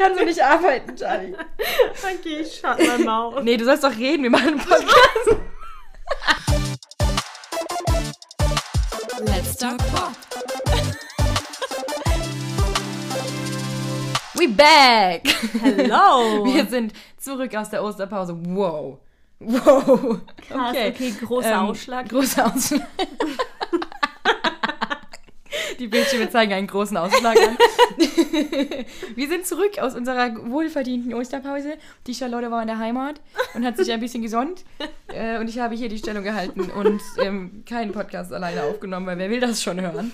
kann so nicht arbeiten, Charlie. Okay, ich shut my mouth. Nee, du sollst doch reden, wir machen einen Podcast. Let's talk Pop. We back! Hello. Wir sind zurück aus der Osterpause. Wow. Wow. Krass, okay, großer Ähm, Ausschlag. Großer Ausschlag. Die Bildschirme zeigen einen großen Ausschlag an. Wir sind zurück aus unserer wohlverdienten Osterpause. Die Charlotte war in der Heimat und hat sich ein bisschen gesonnt. Äh, Und ich habe hier die Stellung gehalten und ähm, keinen Podcast alleine aufgenommen, weil wer will das schon hören?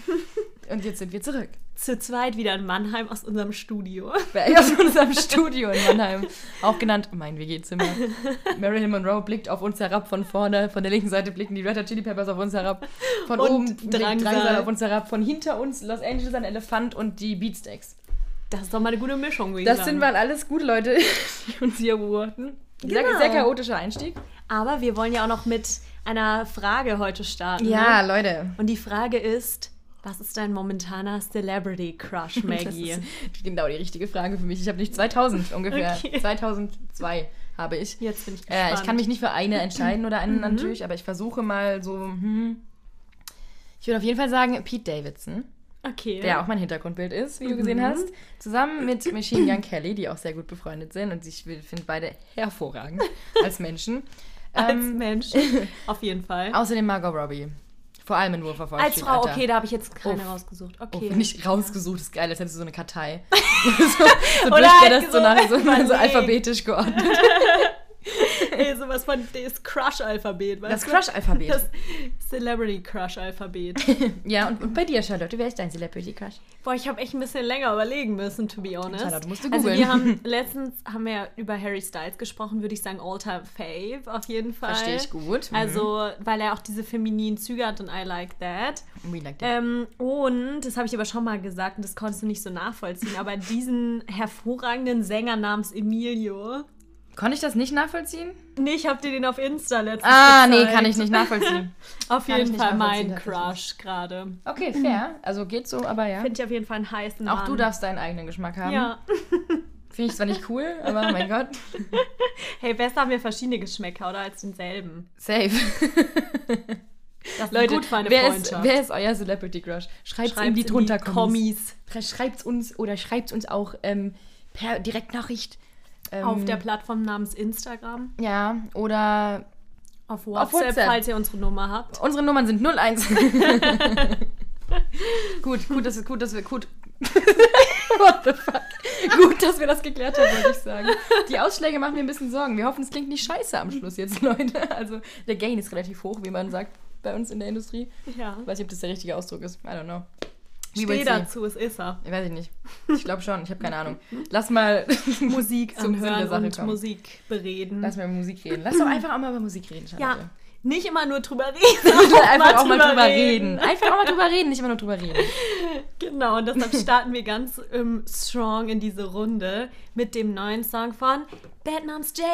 Und jetzt sind wir zurück. Zu zweit wieder in Mannheim aus unserem Studio. Aus unserem Studio in Mannheim. Auch genannt mein WG-Zimmer. Marilyn Monroe blickt auf uns herab von vorne. Von der linken Seite blicken die Red Hot Chili Peppers auf uns herab. Von Und oben blickt Drangsal. Drangsal auf uns herab. Von hinter uns Los Angeles ein Elefant und die Beatsteaks. Das ist doch mal eine gute Mischung, ich Das sagen. sind mal alles gute Leute, die uns hier beobachten. Sehr, Genau. sehr chaotischer Einstieg. Aber wir wollen ja auch noch mit einer Frage heute starten. Ja, Ne? Leute. Und die Frage ist, was ist dein momentaner Celebrity Crush, Das Maggie? ist genau die richtige Frage für mich. Ich habe nicht 2000 ungefähr. Okay. 2002 habe ich. Jetzt bin ich gespannt. Äh, ich kann mich nicht für eine entscheiden oder einen natürlich, aber ich versuche mal so. Hm. Ich würde auf jeden Fall sagen Pete Davidson, Okay. der auch mein Hintergrundbild ist, wie du gesehen hast, zusammen mit Machine Gun Kelly, die auch sehr gut befreundet sind und ich finde beide hervorragend als Menschen. Als Ähm, Mensch. Auf jeden Fall. außerdem Margot Robbie. Vor allem in Wolf of Wall Als Frau, Alter. okay, da habe ich jetzt keine Uff. rausgesucht. Okay. nicht rausgesucht, ist geil, als hättest du so eine Kartei. so so Oder durchblätterst halt so, nach, so, so alphabetisch geordnet. Ey, sowas von das Crush-Alphabet, weißt Das du? Crush-Alphabet. Das Celebrity Crush-Alphabet. Ja, und, und bei dir, Charlotte, wer ist dein Celebrity Crush? Boah, ich habe echt ein bisschen länger überlegen müssen, to be honest. Charlotte, musst du also googeln. wir haben letztens haben wir ja über Harry Styles gesprochen, würde ich sagen All-Time Fave auf jeden Fall. Verstehe ich gut. Mhm. Also, weil er auch diese femininen Züge hat und I like that. We like that. Ähm, und, das habe ich aber schon mal gesagt und das konntest du nicht so nachvollziehen, aber diesen hervorragenden Sänger namens Emilio. Konnte ich das nicht nachvollziehen? Nee, ich habe dir den auf Insta letztens Ah, nee, gezeigt. kann ich nicht nachvollziehen. Auf Kann jeden Fall mein. Crush gerade. Okay, fair. Also geht so, aber ja. Finde ich auf jeden Fall einen heißen Auch Mann. du darfst deinen eigenen Geschmack haben. Ja. Finde ich zwar nicht cool, aber mein Gott. Hey, besser haben wir verschiedene Geschmäcker oder als denselben. Safe. Das Leute, gut für eine wer, ist, wer ist euer Celebrity Crush? Schreibt Schreibt's in die drunter Kommis. Schreibt uns oder schreibt uns auch ähm, per Direktnachricht. Ähm, Auf der Plattform namens Instagram. Ja, oder Auf WhatsApp, WhatsApp. falls ihr unsere Nummer habt. Unsere Nummern sind 01. gut, gut, das ist gut, dass wir gut. What the fuck? Gut, dass wir das geklärt haben, würde ich sagen. Die Ausschläge machen mir ein bisschen Sorgen. Wir hoffen, es klingt nicht scheiße am Schluss jetzt, Leute. Also der Gain ist relativ hoch, wie man sagt bei uns in der Industrie. Ja. Ich weiß nicht, ob das der richtige Ausdruck ist. I don't know. Steh dazu, es ist er. Ich weiß ich nicht. Ich glaube schon, ich habe keine Ahnung. Lass mal Musik zum Sinn der anhören Sache und kommen. Musik bereden. Lass mal über Musik reden. Lass doch einfach auch mal über Musik reden, ja, Charlotte. nicht immer nur drüber reden. einfach auch mal drüber reden. Einfach auch mal drüber reden, nicht immer nur drüber reden. Genau, und deshalb starten wir ganz ähm, strong in diese Runde mit dem neuen Song von Bad Moms J.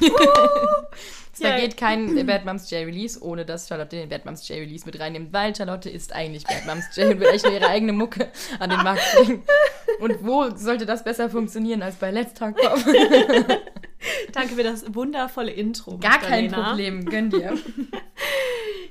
Da Ja. geht kein Bad Moms J Release, ohne dass Charlotte den Bad Moms J Release mit reinnimmt, weil Charlotte ist eigentlich Bad Moms J und will echt nur ihre eigene Mucke an den Markt bringen. Und wo sollte das besser funktionieren als bei Let's Talk Pop? Danke für das wundervolle Intro. Gar kein Magdalena. Problem, gönn dir.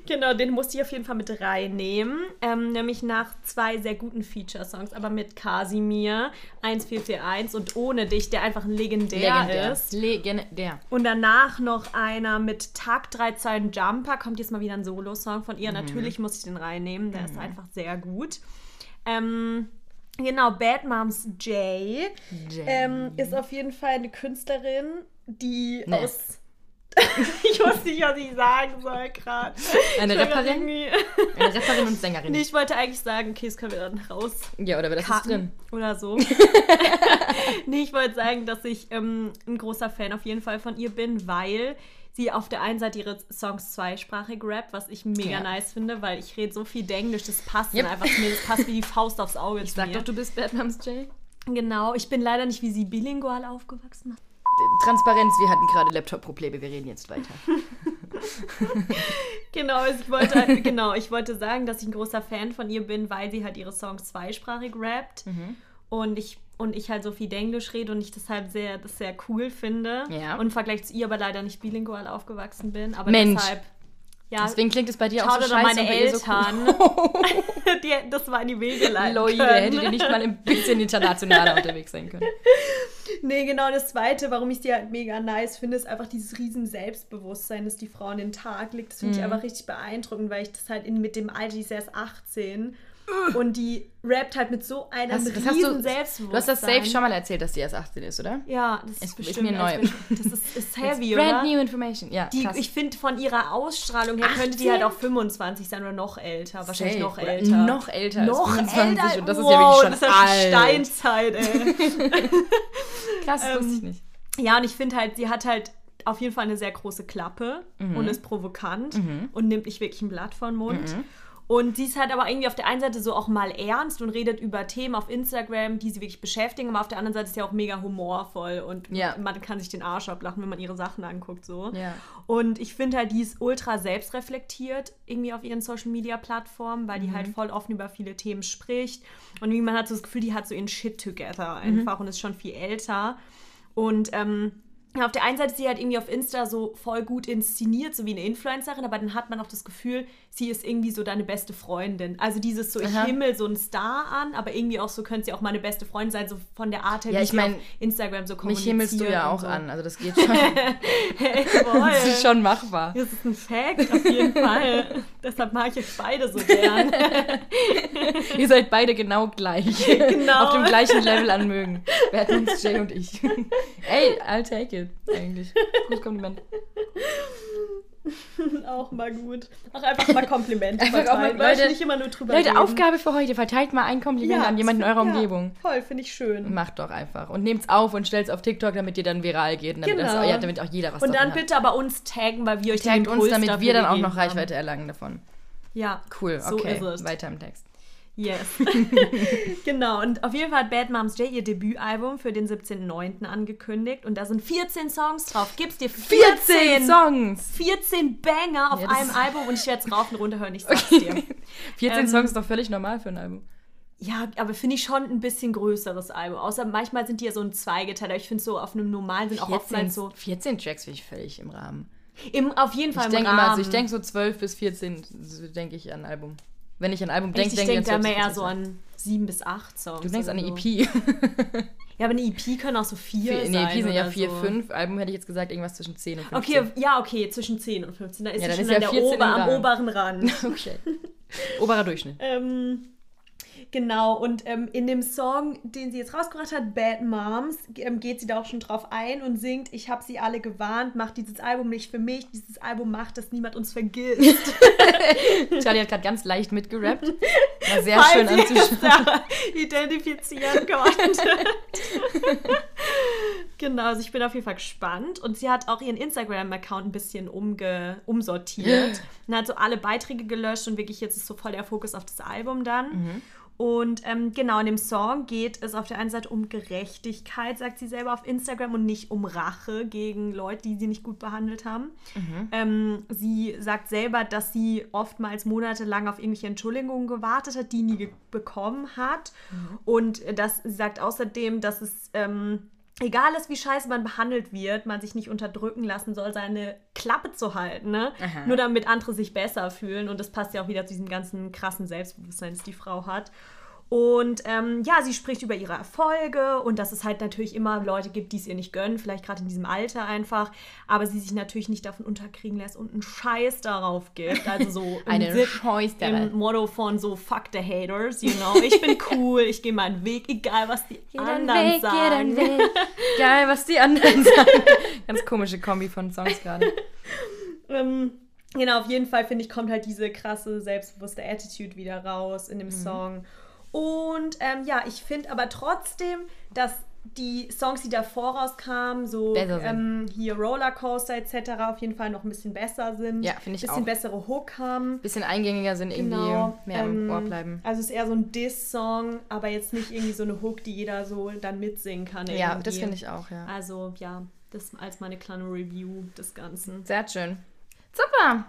Genau, den musste ich auf jeden Fall mit reinnehmen. Ähm, nämlich nach zwei sehr guten Feature-Songs, aber mit Casimir, 1441 und Ohne dich, der einfach ein legendär, ist. Legendär. Und danach noch einer mit Tag 13 Jumper. Kommt jetzt mal wieder ein Solo-Song von ihr. Mhm. Natürlich muss ich den reinnehmen. Der ist einfach sehr gut. Ähm, genau, Bad Moms J, J. Ähm, ist auf jeden Fall eine Künstlerin, die Nee. aus. ich weiß nicht, was ich sagen soll gerade. Eine Rapperin? Eine Rapperin und Sängerin. Nee, ich wollte eigentlich sagen, okay, das können wir dann raus Ja, oder das ist cutten drin? oder so. nee, ich wollte sagen, dass ich ähm, ein großer Fan auf jeden Fall von ihr bin, weil sie auf der einen Seite ihre Songs zweisprachig rappt, was ich mega Ja. nice finde, weil ich rede so viel Englisch, das passt Yep. einfach zu mir, das passt wie die Faust aufs Auge Ich zu sag mir. doch, du bist Bad Moms J. Genau, ich bin leider nicht wie sie bilingual aufgewachsen. Transparenz, wir hatten gerade Laptop-Probleme, wir reden jetzt weiter. Genau, also ich wollte, genau, ich wollte sagen, dass ich ein großer Fan von ihr bin, weil sie halt ihre Songs zweisprachig rappt. Und ich und ich halt so viel Englisch rede und ich deshalb sehr, das sehr cool finde. Ja. Und im Vergleich zu ihr aber leider nicht bilingual aufgewachsen bin. Aber Mensch. deshalb. Ja, Deswegen klingt es bei dir auch so scheiße meine ihr so Eltern, cool. die das in die Wege leiten Leute, hättet ihr nicht mal ein bisschen internationaler unterwegs sein können. Nee, genau das Zweite, warum ich die halt mega nice finde, ist einfach dieses riesen Selbstbewusstsein, das die Frau an den Tag legt. Das finde Mhm. ich einfach richtig beeindruckend, weil ich das halt in, mit dem Alter, die ist erst 18 und die rappt halt mit so einem Hast, das riesen hast du, Selbstbewusstsein. du hast das safe schon mal erzählt, dass die erst 18 ist, oder? Ja, das ist, Ist- ist bestimmt mir neu. Das ist, ist heavy, Brand oder? new information. Ja, Die, ich finde, von ihrer Ausstrahlung her könnte die 18? halt auch 25 sein oder noch älter. Wahrscheinlich Safe. noch Oder älter. noch älter Noch 25 älter. und das ist wow, ja wirklich schon das ist alt. Steinzeit, ey. Krass, das wusste ich ähm, nicht. Ja, und ich finde halt, sie hat halt auf jeden Fall eine sehr große Klappe Mhm. und ist provokant und nimmt nicht wirklich ein Blatt vor den Mund. Und sie ist halt aber irgendwie auf der einen Seite so auch mal ernst und redet über Themen auf Instagram, die sie wirklich beschäftigen, aber auf der anderen Seite ist sie auch mega humorvoll und Ja. man kann sich den Arsch ablachen, wenn man ihre Sachen anguckt so. Ja. Und ich finde halt, die ist ultra selbstreflektiert irgendwie auf ihren Social Media Plattformen, weil die Mhm. halt voll offen über viele Themen spricht. Und irgendwie man hat so das Gefühl, die hat so ihren Shit together Mhm. einfach und ist schon viel älter. Und ähm, auf der einen Seite ist sie halt irgendwie auf Insta so voll gut inszeniert, so wie eine Influencerin, aber dann hat man auch das Gefühl, sie ist irgendwie so deine beste Freundin. Also dieses so, ich Aha. himmel so einen Star an, aber irgendwie auch so könnte sie auch meine beste Freundin sein, so von der Art her, Ja, wie ich sie mein, auf Instagram so Mich kommuniziert. himmelst du ja auch so. an, also das geht schon. Voll. das ist schon machbar. Das ist ein Fact, auf jeden Fall. Deshalb mag ich euch beide so gern. Ihr seid beide genau gleich. Genau. Auf dem gleichen Level an mögen. Batmans Jay und ich. Ey, I'll take it, eigentlich. Gutes Kompliment. auch mal gut. Auch einfach mal Komplimente Einfach auch mal- verteilen. Leute, nicht immer nur drüber Leute, reden. Aufgabe für heute. Verteilt mal ein Kompliment an jemanden in eurer ja, Umgebung. Voll, finde ich schön. Macht doch einfach. Und nehmt's auf und stellt's auf TikTok, damit ihr dann viral geht. Und damit, Genau. das, ja, damit auch jeder was Und dann davon bitte aber uns taggen, weil wir euch hat. den Taggt uns, damit wir dann auch noch haben. Reichweite erlangen davon. Ja, Cool, So okay. ist es. Weiter im Text. Yes. genau, und auf jeden Fall hat Bad Moms J ihr Debütalbum für den 17.09. angekündigt und da sind 14 Songs drauf. Gibt's dir 14, 14 Songs! 14 Banger auf Ja, einem Album und ich werde es rauf und runter hören, ich sag's dir. 14 Ähm, Songs ist doch völlig normal für ein Album. Ja, aber finde ich schon ein bisschen größeres Album. Außer manchmal sind die ja so ein Zweigeteiler. Ich finde so auf einem normalen sind auch 14, oftmals so. 14 Tracks finde ich völlig im Rahmen. Im, auf jeden Fall Ich im denke Rahmen. immer, also ich denke so 12 bis 14, so denke ich an ein Album. Wenn ich an ein Album denke, ich denke ich da an 12 mehr so 14. an sieben bis acht Songs. Du denkst an eine so. EP. Ja, aber eine EP können auch so vier Vier- sein. nee, EP sind ja 4, so. 5. Album hätte ich jetzt gesagt, irgendwas zwischen 10 und 15. Okay, ja, okay, zwischen 10 und 15. Da ist Ja, dann schon ist ja der 14 Ober, am oberen Rand. Okay. Oberer Durchschnitt. ähm, genau, und ähm, in dem Song, den sie jetzt rausgebracht hat, Bad Moms, ähm, geht sie da auch schon drauf ein und singt, ich habe sie alle gewarnt, macht dieses Album nicht für mich, dieses Album macht, dass niemand uns vergisst. Charlie hat gerade ganz leicht mitgerappt. War sehr Falls schön anzuschauen. identifizieren konntet. genau, also ich bin auf jeden Fall gespannt. Und sie hat auch ihren Instagram-Account ein bisschen umge umsortiert. und hat so alle Beiträge gelöscht und wirklich jetzt ist so voll der Fokus auf das Album dann. Und ähm, genau, in dem Song geht es auf der einen Seite um Gerechtigkeit, sagt sie selber auf Instagram, und nicht um Rache gegen Leute, die sie nicht gut behandelt haben. Ähm, sie sagt selber, dass sie oftmals monatelang auf irgendwelche Entschuldigungen gewartet hat, die nie bekommen hat. Und äh, das, sie sagt außerdem, dass es ähm, egal ist, wie scheiße man behandelt wird, man sich nicht unterdrücken lassen soll, seine Klappe zu halten, ne? Aha. Nur damit andere sich besser fühlen. Und das passt ja auch wieder zu diesem ganzen krassen Selbstbewusstsein, das die Frau hat. Und ähm, ja, sie spricht über ihre Erfolge und dass es halt natürlich immer Leute gibt, die es ihr nicht gönnen, vielleicht gerade in diesem Alter einfach, aber sie sich natürlich nicht davon unterkriegen lässt und einen Scheiß darauf gibt. Also so Sinn- Scheiß im Motto von so fuck the haters, you know. Ich bin cool, ich gehe meinen Weg, egal was die anderen sagen. Geil, was die anderen sagen. Ganz komische Kombi von Songs gerade. Ähm, genau, auf jeden Fall finde ich, kommt halt diese krasse, selbstbewusste Attitude wieder raus in dem Mhm. Song. Und ähm, ja, ich finde aber trotzdem, dass die Songs, die davor rauskamen, so ähm, hier Rollercoaster etc., auf jeden Fall noch ein bisschen besser sind. Ja, finde ich bisschen auch. bessere Hook haben. Bisschen eingängiger sind, irgendwie Genau. mehr im ähm, Ohr bleiben. Also es ist eher so ein Diss-Song, aber jetzt nicht irgendwie so eine Hook, die jeder so dann mitsingen kann. Ja, irgendwie. das finde ich auch, ja. Also ja, das als meine kleine Review des Ganzen. Sehr schön. Super.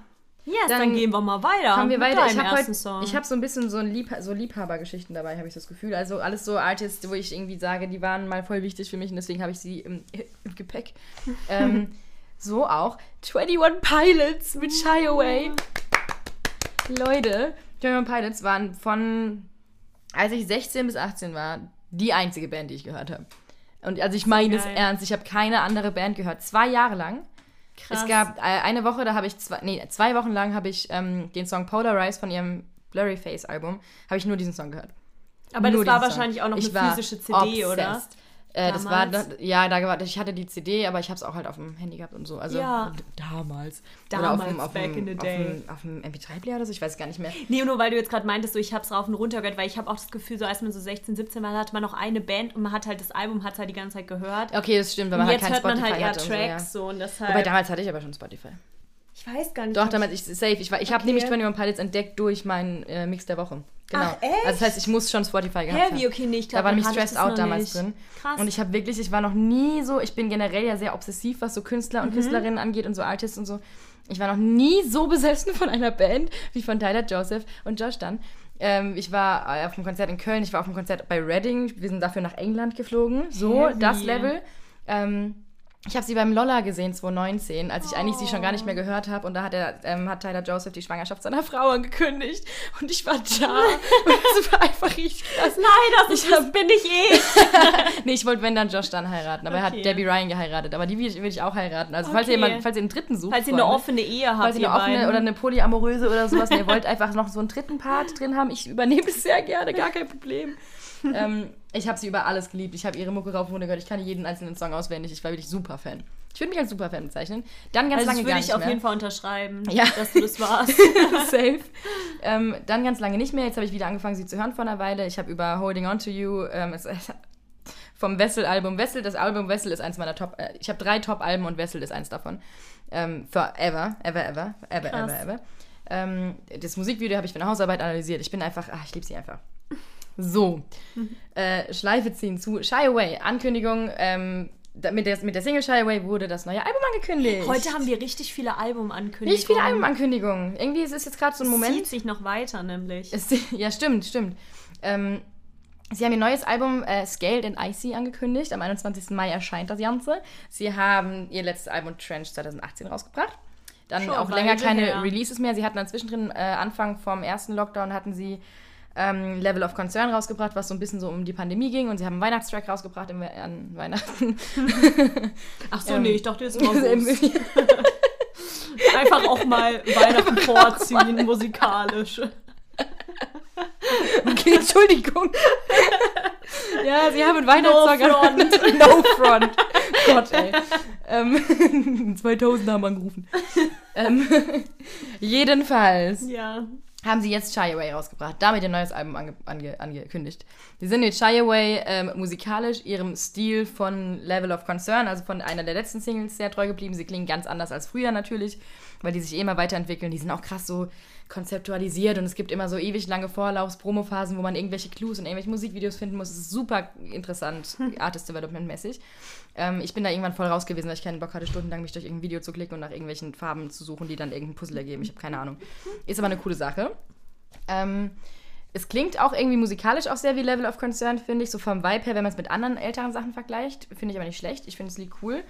Yes, dann, dann, gehen wir mal weiter. Haben wir weiter. Ich habe hab so ein bisschen so, ein Liebha so Liebhabergeschichten dabei, habe ich das Gefühl. Also alles so Artists, wo ich irgendwie sage, die waren mal voll wichtig für mich und deswegen habe ich sie im, im Gepäck. ähm, so auch 21 Pilots mit Shy Away. Leute, 21 Pilots waren von, als ich 16 bis 18 war, die einzige Band, die ich gehört habe. Und also ich meine es ernst, ich habe keine andere Band gehört. Zwei Jahre lang. Krass. Es gab äh, eine Woche, da habe ich zwei, nee, zwei Wochen lang habe ich ähm, den Song Polarize von ihrem Blurry Face Album, habe ich nur diesen Song gehört. Aber nur das war wahrscheinlich Song. auch noch ich eine physische CD, obsessed. oder? Äh, das war, ja, da war, ich hatte die CD, aber ich habe es auch halt auf dem Handy gehabt und so. Also ja. damals. Damals, auf dem, auf back dem, in the day. Auf dem, dem MP3-Player oder so, ich weiß gar nicht mehr. Nee, nur weil du jetzt gerade meintest, so, ich habe es rauf und runter gehört, weil ich habe auch das Gefühl, so als man so 16, 17 war, hatte man noch eine Band und man hat halt das Album hat halt die ganze Zeit gehört. Okay, das stimmt, weil man und halt kein Spotify man halt eher Tracks so, ja. so und deshalb. Wobei damals hatte ich aber schon Spotify. Ich weiß gar nicht. Doch, damals, ich, safe. Ich, ich okay. habe nämlich 21 Pilots entdeckt durch meinen äh, Mix der Woche. Genau. Ach, echt? Also das heißt, ich muss schon Spotify gehabt Heavy, okay, nee, ich glaub, Da war nämlich Stressed Out damals nicht. drin. Krass. Und ich habe wirklich, ich war noch nie so, ich bin generell ja sehr obsessiv, was so Künstler und mhm. Künstlerinnen angeht und so Artists und so. Ich war noch nie so besessen von einer Band wie von Tyler Joseph und Josh Dunn. Ähm, ich war auf einem Konzert in Köln, ich war auf einem Konzert bei Reading. Wir sind dafür nach England geflogen. So, Heavy. das Level. Ähm, ich habe sie beim Lolla gesehen 2019, als ich oh. eigentlich sie schon gar nicht mehr gehört habe. Und da hat, er, ähm, hat Tyler Joseph die Schwangerschaft seiner Frau angekündigt. Und ich war da. und das war einfach richtig krass. Nein, das, ich hab, bin ich eh. nee, ich wollte, wenn dann Josh dann heiraten. Aber okay. er hat Debbie Ryan geheiratet. Aber die will ich, will ich auch heiraten. Also, okay. falls, ihr jemand, falls ihr einen dritten sucht. Falls ihr eine offene Ehe habt. Falls ihr eine offene oder eine polyamoröse oder sowas. und ihr wollt einfach noch so einen dritten Part drin haben. Ich übernehme es sehr gerne, gar kein Problem. Ähm, ich habe sie über alles geliebt. Ich habe ihre Mucke rauf und runter gehört. Ich kann jeden einzelnen Song auswendig. Ich war wirklich super Fan. Ich würde mich als super Fan bezeichnen. Dann ganz also lange das würde ich auf mehr. jeden Fall unterschreiben, ja. dass du das warst. Safe. Ähm, dann ganz lange nicht mehr. Jetzt habe ich wieder angefangen, sie zu hören vor einer Weile. Ich habe über Holding On to You ähm, es, vom Wessel-Album. Wessel, das Album Wessel ist eins meiner Top. Äh, ich habe drei Top-Alben und Wessel ist eins davon. Ähm, forever, ever, ever, ever, Krass. ever, ever. Ähm, das Musikvideo habe ich für eine Hausarbeit analysiert. Ich bin einfach, ach, ich liebe sie einfach. So, mhm. äh, Schleife ziehen zu Shy Away. Ankündigung, ähm, mit der, mit der Single Shy Away wurde das neue Album angekündigt. Heute haben wir richtig viele Albumankündigungen. Richtig viele Albumankündigungen. Irgendwie ist es jetzt gerade so ein Moment. Es zieht sich noch weiter, nämlich. Es, ja, stimmt, stimmt. Ähm, sie haben ihr neues Album äh, Scaled and Icy angekündigt. Am 21. Mai erscheint das Ganze. Sie haben ihr letztes Album Trench 2018 rausgebracht. Dann Schon auch länger keine her. Releases mehr. Sie hatten dann zwischendrin, äh, Anfang vom ersten Lockdown, hatten sie ähm, Level of Concern rausgebracht, was so ein bisschen so um die Pandemie ging. Und sie haben einen Weihnachtstrack rausgebracht im, an Weihnachten. Ach so, ähm, nee, ich dachte jetzt mal Einfach auch mal Weihnachten vorziehen, musikalisch. Okay, Entschuldigung. ja, sie haben einen Weihnachtssong. No front. no front. Gott, ey. Ähm, 2000 haben angerufen. ähm, jedenfalls. Ja haben sie jetzt Shy Away rausgebracht, damit ihr neues Album ange ange angekündigt. Sie sind jetzt Shy Away ähm, musikalisch ihrem Stil von Level of Concern, also von einer der letzten Singles, sehr treu geblieben. Sie klingen ganz anders als früher natürlich, weil die sich eh immer weiterentwickeln. Die sind auch krass so konzeptualisiert und es gibt immer so ewig lange Vorlaufs-Promophasen, wo man irgendwelche Clues und irgendwelche Musikvideos finden muss. Es ist super interessant, Artist Development-mäßig. Ähm, ich bin da irgendwann voll raus gewesen, weil ich keinen Bock hatte, stundenlang mich durch irgendein Video zu klicken und nach irgendwelchen Farben zu suchen, die dann irgendein Puzzle ergeben. Ich habe keine Ahnung. Ist aber eine coole Sache. Ähm, es klingt auch irgendwie musikalisch auch sehr wie Level of Concern, finde ich. So vom Vibe her, wenn man es mit anderen älteren Sachen vergleicht, finde ich aber nicht schlecht. Ich finde es Lied cool.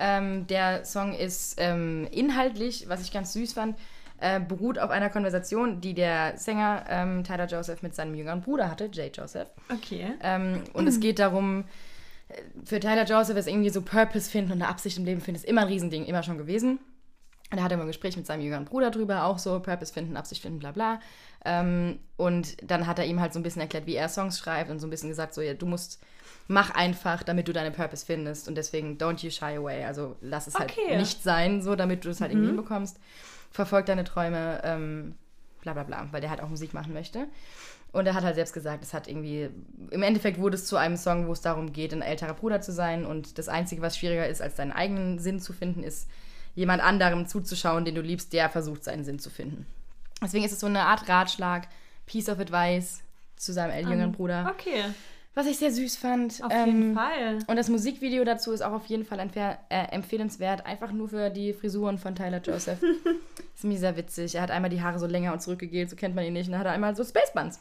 Ähm, der Song ist ähm, inhaltlich, was ich ganz süß fand, äh, beruht auf einer Konversation, die der Sänger ähm, Tyler Joseph mit seinem jüngeren Bruder hatte, Jay Joseph. Okay. Ähm, und es geht darum, für Tyler Joseph ist irgendwie so Purpose finden und eine Absicht im Leben finden, ist immer ein Riesending, immer schon gewesen. Und er hatte immer ein Gespräch mit seinem jüngeren Bruder drüber, auch so Purpose finden, Absicht finden, bla bla. Ähm, und dann hat er ihm halt so ein bisschen erklärt, wie er Songs schreibt und so ein bisschen gesagt, so, ja, du musst, mach einfach, damit du deine Purpose findest. Und deswegen don't you shy away. Also lass es halt okay. halt nicht sein, so, damit du es halt mhm. irgendwie hinbekommst verfolg deine Träume, ähm, bla bla bla, weil der halt auch Musik machen möchte. Und er hat halt selbst gesagt, es hat irgendwie, im Endeffekt wurde es zu einem Song, wo es darum geht, ein älterer Bruder zu sein. Und das Einzige, was schwieriger ist, als deinen eigenen Sinn zu finden, ist, jemand anderem zuzuschauen, den du liebst, der versucht, seinen Sinn zu finden. Deswegen ist es so eine Art Ratschlag, Piece of Advice zu seinem um, jüngeren Bruder. Okay. was ich sehr süß fand. Auf Ähm, jeden Fall. Und das Musikvideo dazu ist auch auf jeden Fall äh, empfehlenswert, einfach nur für die Frisuren von Tyler Joseph. ist mir sehr witzig. Er hat einmal die Haare so länger und zurückgegelt, so kennt man ihn nicht. Und dann hat er einmal so Spacebuns.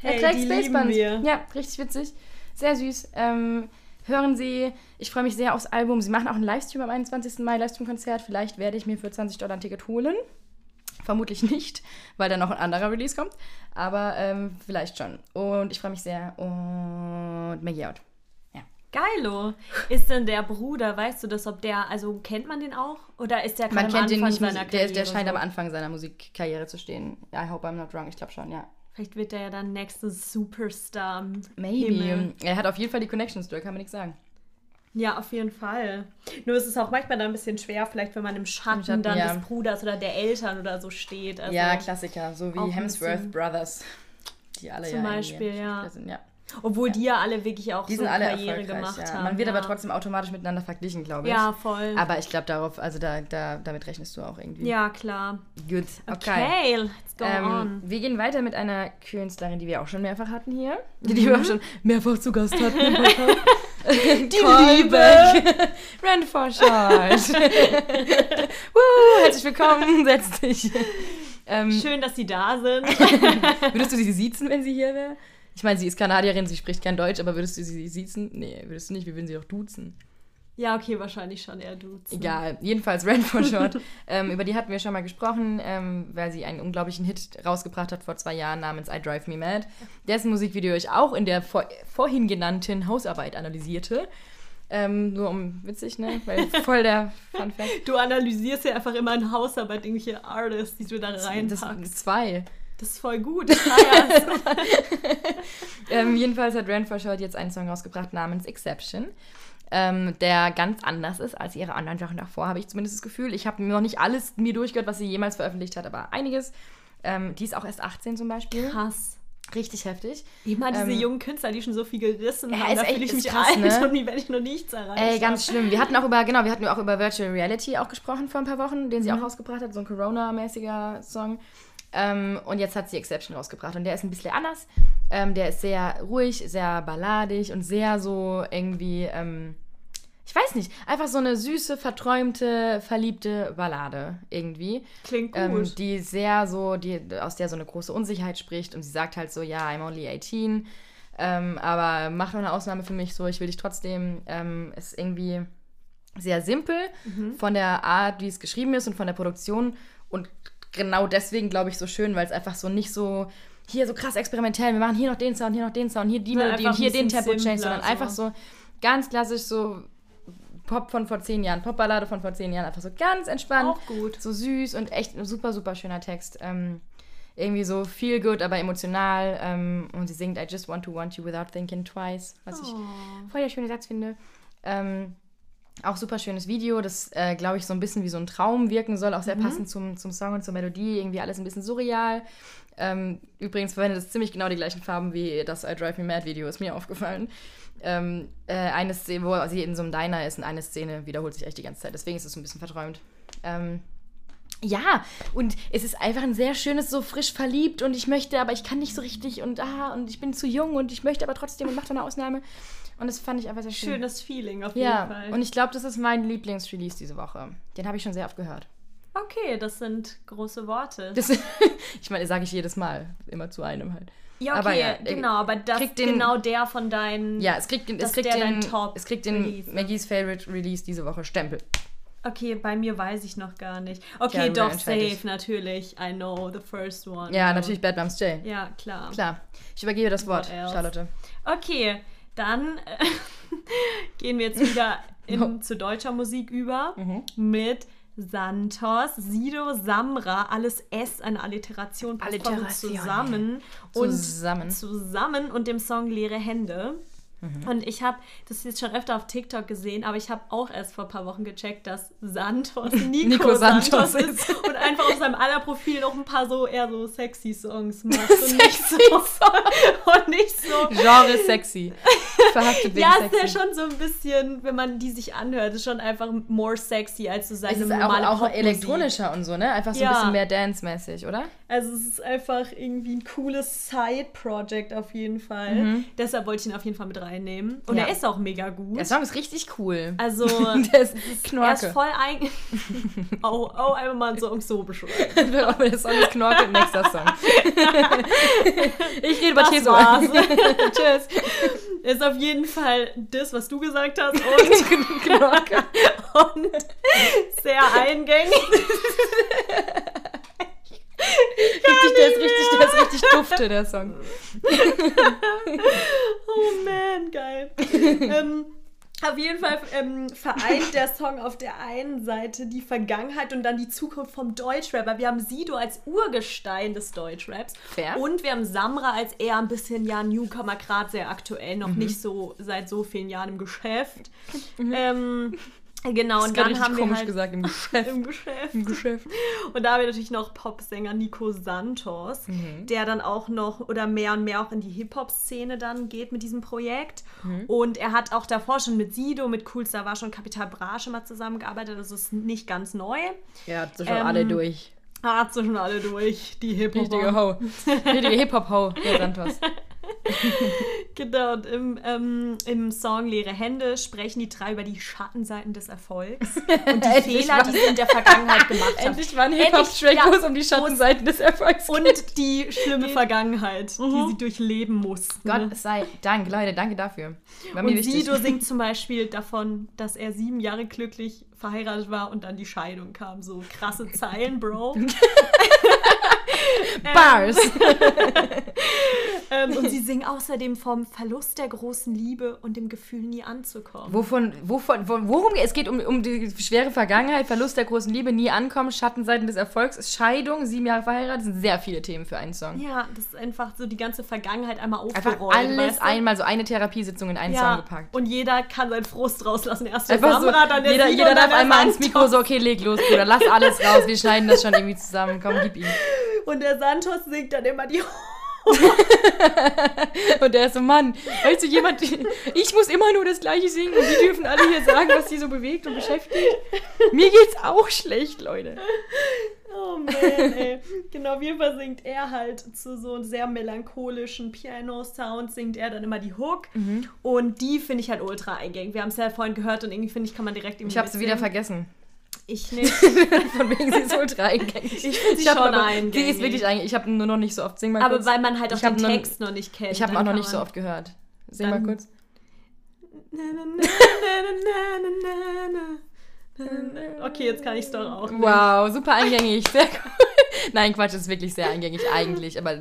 Hey, er trägt die lieben Spacebuns. wir. Ja, richtig witzig. Sehr süß. Ähm, hören Sie, ich freue mich sehr aufs Album. Sie machen auch einen Livestream am 21. Mai, Livestream-Konzert. Vielleicht werde ich mir für 20 Dollar ein Ticket holen. Vermutlich nicht, weil dann noch ein anderer Release kommt. Aber ähm, vielleicht schon. Und ich freue mich sehr. Und Maggie out. Geilo. Ist denn der Bruder, weißt du das, ob der, also kennt man den auch? Oder ist der gerade Man am kennt den Anfang nicht, seiner Musik- der, der Karriere scheint so? am Anfang seiner Musikkarriere zu stehen. I hope I'm not wrong, ich glaube schon, ja. Vielleicht wird der ja dann nächstes Superstar. Maybe. Himmel. Er hat auf jeden Fall die Connections durch, kann man nichts sagen. Ja, auf jeden Fall. Nur ist es auch manchmal dann ein bisschen schwer, vielleicht wenn man im Schatten, Im Schatten, dann ja. des Bruders oder der Eltern oder so steht. Also ja, Klassiker, so wie Hemsworth Brothers. Die alle Zum ja Beispiel, ja. Sind, ja. Obwohl die ja alle wirklich auch Die so sind alle Karriere gemacht ja. haben. Man wird ja. aber trotzdem automatisch miteinander verglichen, glaube ich. Ja, voll. Aber ich glaube darauf, also da, da, damit rechnest du auch irgendwie. ja, klar. Gut, okay. Okay, let's go Ähm, on. wir gehen weiter mit einer Künstlerin, die wir auch schon mehrfach hatten hier. Die, die wir auch schon mehrfach zu Gast hatten die Liebe. Rand Forshard. Woo, herzlich willkommen, setz dich. Ähm, Schön, dass sie da sind. würdest du sie siezen, wenn sie hier wäre? Ich meine, sie ist Kanadierin, sie spricht kein Deutsch, aber würdest du sie siezen? Nee, würdest du nicht, wir würden sie doch duzen. ja, okay, wahrscheinlich schon eher du. Egal, jedenfalls Rand Forshard. ähm, über die hatten wir schon mal gesprochen, ähm, weil sie einen unglaublichen Hit rausgebracht hat vor zwei Jahren namens I Drive Me Mad. Dessen Musikvideo ich auch in der vor, vorhin genannten Hausarbeit analysierte. Ähm, nur um witzig, ne? Weil voll der Fun Fact. Du analysierst ja einfach immer in Hausarbeit irgendwelche Artists, die du da Das reinpackst. zwei. Das ist voll gut. Ich feier's. Ähm, jedenfalls hat Rand Forshard jetzt einen Song rausgebracht namens Exception. Ähm, der ganz anders ist als ihre anderen Sachen davor, habe ich zumindest das Gefühl. Ich habe noch nicht alles mir durchgehört, was sie jemals veröffentlicht hat, aber einiges. Ähm, die ist auch erst 18 zum Beispiel. Krass. Richtig heftig. Immer diese Ähm, jungen Künstler, die schon so viel gerissen Ja, haben, ist da fühle ich mich krass, alt ne? und wie wenn ich noch nichts erreicht Ey, ganz habe. schlimm. Wir hatten auch über, genau, wir hatten auch über Virtual Reality auch gesprochen vor ein paar Wochen, den sie Mhm. auch rausgebracht hat, so ein Corona-mäßiger Song. Ähm, und jetzt hat sie Exception rausgebracht und der ist ein bisschen anders. Ähm, der ist sehr ruhig, sehr balladig und sehr so irgendwie, ähm, ich weiß nicht, einfach so eine süße, verträumte, verliebte Ballade irgendwie. Klingt gut. Ähm, die sehr so, die, aus der so eine große Unsicherheit spricht und sie sagt halt so, ja, I'm only 18, ähm, aber mach eine Ausnahme für mich so, ich will dich trotzdem. Ähm, ist irgendwie sehr simpel von der Art, wie es geschrieben ist und von der Produktion und genau deswegen glaube ich so schön, weil es einfach so nicht so hier so krass experimentell, wir machen hier noch den Sound, hier noch den Sound, hier die Sondern Melodie und hier den Tempo-Change, sondern so. einfach so ganz klassisch so Pop von vor zehn Jahren, Popballade von vor zehn Jahren, einfach so ganz entspannt. Auch gut. So süß und echt ein super, super schöner Text. Ähm, irgendwie so feel good, aber emotional. Ähm, und sie singt I just want to want you without thinking twice, was ich Oh. voll der schöne Satz finde. Ähm, auch super schönes Video, das, äh, glaube ich, so ein bisschen wie so ein Traum wirken soll, auch sehr Mhm. passend zum, zum Song und zur Melodie. Irgendwie alles ein bisschen surreal. Ähm, übrigens verwendet es ziemlich genau die gleichen Farben wie das I Drive Me Mad Video, ist mir aufgefallen. Ähm, äh, eine Szene, wo sie in so einem Diner ist und eine Szene wiederholt sich echt die ganze Zeit. Deswegen ist es so ein bisschen verträumt. Ähm, ja, und es ist einfach ein sehr schönes, so frisch verliebt und ich möchte, aber ich kann nicht so richtig und ah, und ich bin zu jung und ich möchte aber trotzdem und mache eine Ausnahme. Und das fand ich einfach sehr schön. Schönes Feeling auf jeden Ja, Fall. und ich glaube, das ist mein Lieblingsrelease diese Woche. Den habe ich schon sehr oft gehört. okay, das sind große Worte. Das, ich meine, das sage ich jedes Mal, immer zu einem halt. ja, okay, aber ja, äh, genau, aber das kriegt den- genau der von deinen. Ja, es kriegt, es kriegt den, Top es kriegt den Release. Maggies Favorite Release diese Woche Stempel. Okay, bei mir weiß ich noch gar nicht. Okay, Ja, doch, safe, ich. natürlich. I know, the first one. Ja, So. natürlich Bad Moms J. Ja, klar. Klar. Ich übergebe das Wort? Charlotte. Okay, dann äh, gehen wir jetzt wieder in, No. zu deutscher Musik über Mhm. mit Santos, Sido, Samra, alles S, eine Alliteration, Alliteration, zusammen. Und Zusammen. zusammen und dem Song Leere Hände. Mhm. Und ich habe das jetzt schon öfter auf TikTok gesehen, aber ich habe auch erst vor ein paar Wochen gecheckt, dass Santos Nico, Nico Santos, Santos ist und einfach auf seinem aller Profil noch ein paar so eher so sexy Songs macht und nicht so und nicht so Genre sexy. Verhaftet wegen ja, ist sexy. ja schon so ein bisschen, wenn man die sich anhört, ist schon einfach more sexy als so seine Es ist normale auch, auch elektronischer und so, ne? Einfach so Ja. ein bisschen mehr dance-mäßig, oder? Also es ist einfach irgendwie ein cooles Side-Project auf jeden Fall. Deshalb wollte ich ihn auf jeden Fall mit reinnehmen. Und Mhm. Ja. er ist auch mega gut. Der Song ist richtig cool. Also Der ist er ist voll ein... oh, oh, einfach mal einen Song so beschreiben. der Song ist Knorke, nächster Song. ich rede über war's. Tschüss. Ist auf jeden Fall das, was du gesagt hast und, Knorke. und sehr eingängig. Richtig, der ist richtig, der ist richtig dufte, der Song. Oh man, geil. ähm, auf jeden Fall ähm, vereint der Song auf der einen Seite die Vergangenheit und dann die Zukunft vom Deutschrap. Weil Wir haben Sido als Urgestein des Deutschraps. Fair. Und wir haben Samra als eher ein bisschen ja Newcomer, gerade sehr aktuell, noch nicht so seit so vielen Jahren im Geschäft. Ähm, genau, und dann haben wir komisch halt gesagt, im Geschäft. im Geschäft. Im Geschäft. Und da haben wir natürlich noch Popsänger Nico Santos, Mhm. der dann auch noch oder mehr und mehr auch in die Hip-Hop-Szene dann geht mit diesem Projekt. Mhm. Und er hat auch davor schon mit Sido, mit Cool Star schon Capital Bra schon mal zusammengearbeitet. Das ist nicht ganz neu. Ja, hat schon Ähm, alle durch. Hat sie schon alle durch, die Richtige Hip-Hop. Ho. Richtige Hip-Hop-Ho, der Santos. Genau, und im, ähm, im Song Leere Hände sprechen die drei über die Schattenseiten des Erfolgs und die Fehler, die sie in der Vergangenheit gemacht haben. Endlich war ein Endlich, Hip-Hop-Track, ja, wo es um die Schattenseiten des Erfolgs geht. Und die schlimme Vergangenheit, die sie durchleben mussten. Gott sei Dank, Leute, danke dafür. War Und. Sido singt zum Beispiel davon, dass er sieben Jahre glücklich verheiratet war und dann die Scheidung kam. So krasse Zeilen, Bro. Bars. ähm, und sie singen außerdem vom Verlust der großen Liebe und dem Gefühl, nie anzukommen. Wovon, wovon, wo- worum es geht um, um die schwere Vergangenheit, Verlust der großen Liebe, nie ankommen, Schattenseiten des Erfolgs, Scheidung, sieben Jahre verheiratet, sind sehr viele Themen für einen Song. Ja, das ist einfach so die ganze Vergangenheit einmal Einfach aufgerollt. alles weißt du? einmal, so eine Therapiesitzung in einen Song ja, gepackt. und jeder kann seinen Frust rauslassen. Erst der Einfach so, Samra, dann der jeder, Sido jeder darf einmal ans. Mikro so, okay, leg los, Bruder, lass alles raus, wir schneiden das schon irgendwie zusammen, komm, gib ihm. Und der Santos singt dann immer die Und der ist so, Mann, weißt du, jemand, ich muss immer nur das Gleiche singen und die dürfen alle hier sagen, was sie so bewegt und beschäftigt. Mir geht's auch schlecht, Leute. Oh man, ey. Genau, auf jeden Fall singt er halt zu so einem sehr melancholischen Piano-Sound, singt er dann immer die Hook. Mhm. Und die finde ich halt ultra eingängig. Wir haben es ja vorhin gehört und irgendwie finde ich, kann man direkt irgendwie Ich habe sie wieder vergessen. Ich nicht. Von wegen, sie ist ultra eingängig. Ich finde sie hab schon aber- eingängig. Sie ist wirklich eingängig. Ich habe nur noch nicht so oft. Sing mal Aber kurz. weil man halt auch Ich den noch- Text noch nicht kennt. ich habe auch noch nicht so oft gehört. Sing mal kurz. Okay, jetzt kann ich es doch auch. Wow, super eingängig. Sehr cool. Nein, Quatsch, das ist wirklich sehr eingängig eigentlich. Aber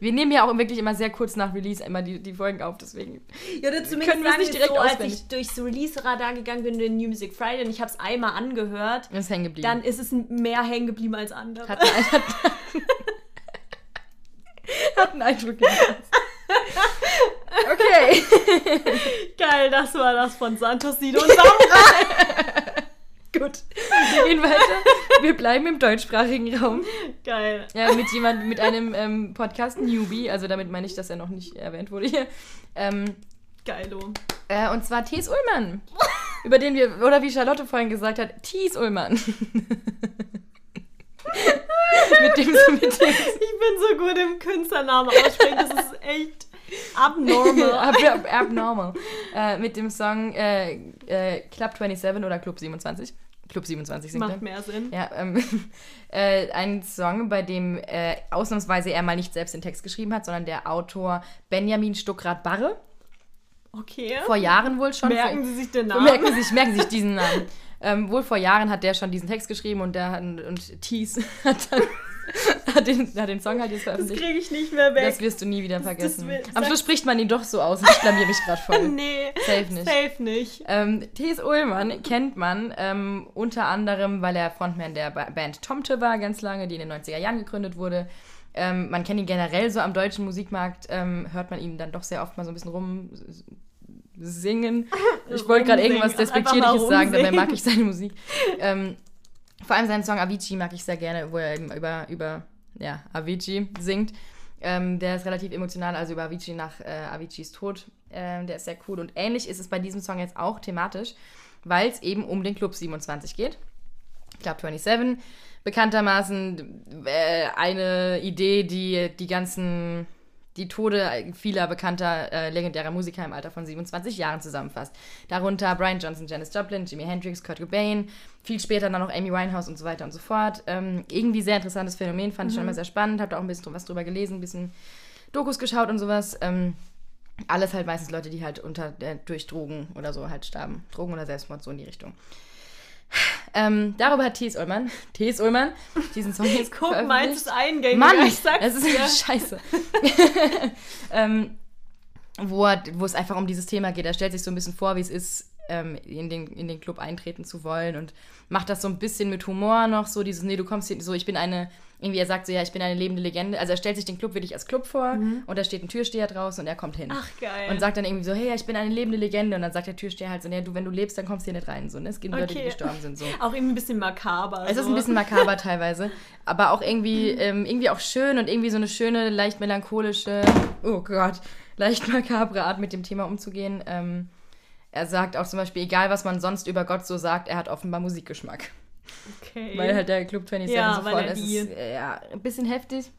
wir nehmen ja auch wirklich immer sehr kurz nach Release immer die, die Folgen auf. Deswegen Ja, oder zumindest Können wir es nicht direkt so, als auswendig. ich durchs Release-Radar gegangen bin, den New Music Friday, und ich habe es einmal angehört, ist hängen geblieben. dann ist es mehr hängen geblieben als andere. Hat, einen- hat, hat einen Eindruck gemacht. Okay. Geil, das war das von Santos Sido und Samra. Gut. Wir gehen weiter. Wir bleiben im deutschsprachigen Raum. Geil. Ja, mit jemand, mit einem ähm, Podcast Newbie. Also damit meine ich, dass er noch nicht erwähnt wurde hier. Ähm, Geilo. äh, und zwar Thies Ullmann. Über den wir, oder wie Charlotte vorhin gesagt hat, Thies Ullmann. mit dem, mit dem Ich bin so gut im Künstlernamen aussprechen, das ist echt abnormal. Ab, ab, abnormal. Äh, mit dem Song äh, äh, Club 27 oder Club 27. Club 27 singt er. Macht mehr Sinn. Ja, ähm, äh, ein Song, bei dem äh, ausnahmsweise er mal nicht selbst den Text geschrieben hat, sondern der Autor Benjamin Stuckrad-Barre. Okay. Vor Jahren wohl schon. Merken Sie sich den Namen. Merken Sie sich, merken Sie sich diesen Namen. Ähm, wohl vor Jahren hat der schon diesen Text geschrieben und der hat, und Thies hat dann hat den, hat den Song halt jetzt das veröffentlicht. kriege ich nicht mehr weg. Das wirst du nie wieder das vergessen. will- Am sag- Schluss spricht man ihn doch so aus und ich blamier mich gerade voll. nee, Safe nicht. safe nicht. Ähm, T.S. Ullmann kennt man ähm, unter anderem, weil er Frontman der Ba- Band Tomte war, ganz lange, die in den 90er Jahren gegründet wurde. Ähm, man kennt ihn generell so am deutschen Musikmarkt, ähm, hört man ihn dann doch sehr oft mal so ein bisschen rum singen. Ich wollte gerade irgendwas Despektierliches sagen, dabei mag ich seine Musik. Ähm, vor allem seinen Song Avicii mag ich sehr gerne, wo er eben über, über ja, Avicii singt. Ähm, der ist relativ emotional, also über Avicii nach äh, Aviciis Tod. Ähm, der ist sehr cool. Und ähnlich ist es bei diesem Song jetzt auch thematisch, weil es eben um den Club 27 geht. Club 27, bekanntermaßen äh, eine Idee, die die ganzen, die Tode vieler bekannter äh, legendärer Musiker im Alter von 27 Jahren zusammenfasst. Darunter Brian Johnson, Janis Joplin, Jimi Hendrix, Kurt Cobain, viel später dann noch Amy Winehouse und so weiter und so fort. Ähm, irgendwie sehr interessantes Phänomen, fand ich schon immer sehr spannend, habe da auch ein bisschen was drüber gelesen, ein bisschen Dokus geschaut und sowas. Ähm, alles halt meistens Leute, die halt unter äh, durch Drogen oder so halt starben. Drogen oder Selbstmord, so in die Richtung. Ähm, darüber hat Thies Ullmann, Thies Ullmann, diesen Song jetzt Guck es ist eingängig. Mann, ich sag's es ist dir. scheiße. ähm, wo, er, wo es einfach um dieses Thema geht. Er stellt sich so ein bisschen vor, wie es ist, ähm, in, den, in den Club eintreten zu wollen und macht das so ein bisschen mit Humor noch, so dieses, nee, du kommst hier, so, ich bin eine, irgendwie er sagt so, ja, ich bin eine lebende Legende. Also er stellt sich den Club wirklich als Club vor und da steht ein Türsteher draußen und er kommt hin. Mhm. Ach, geil. Und sagt dann irgendwie so, hey, ich bin eine lebende Legende. Und dann sagt der Türsteher halt so, nee, du, wenn du lebst, dann kommst du hier nicht rein. So, ne? Es gibt Leute, die Okay. gestorben sind. So. Auch irgendwie ein bisschen makaber. Es ist so. ein bisschen makaber teilweise, aber auch irgendwie, ähm, irgendwie auch schön und irgendwie so eine schöne, leicht melancholische, oh Gott, leicht makabre Art mit dem Thema umzugehen. Ähm, er sagt auch zum Beispiel, egal was man sonst über Gott so sagt, er hat offenbar Musikgeschmack. Okay. Weil halt der Club 27 Ja, so voll er ist. die- ist. Ja, ein bisschen heftig.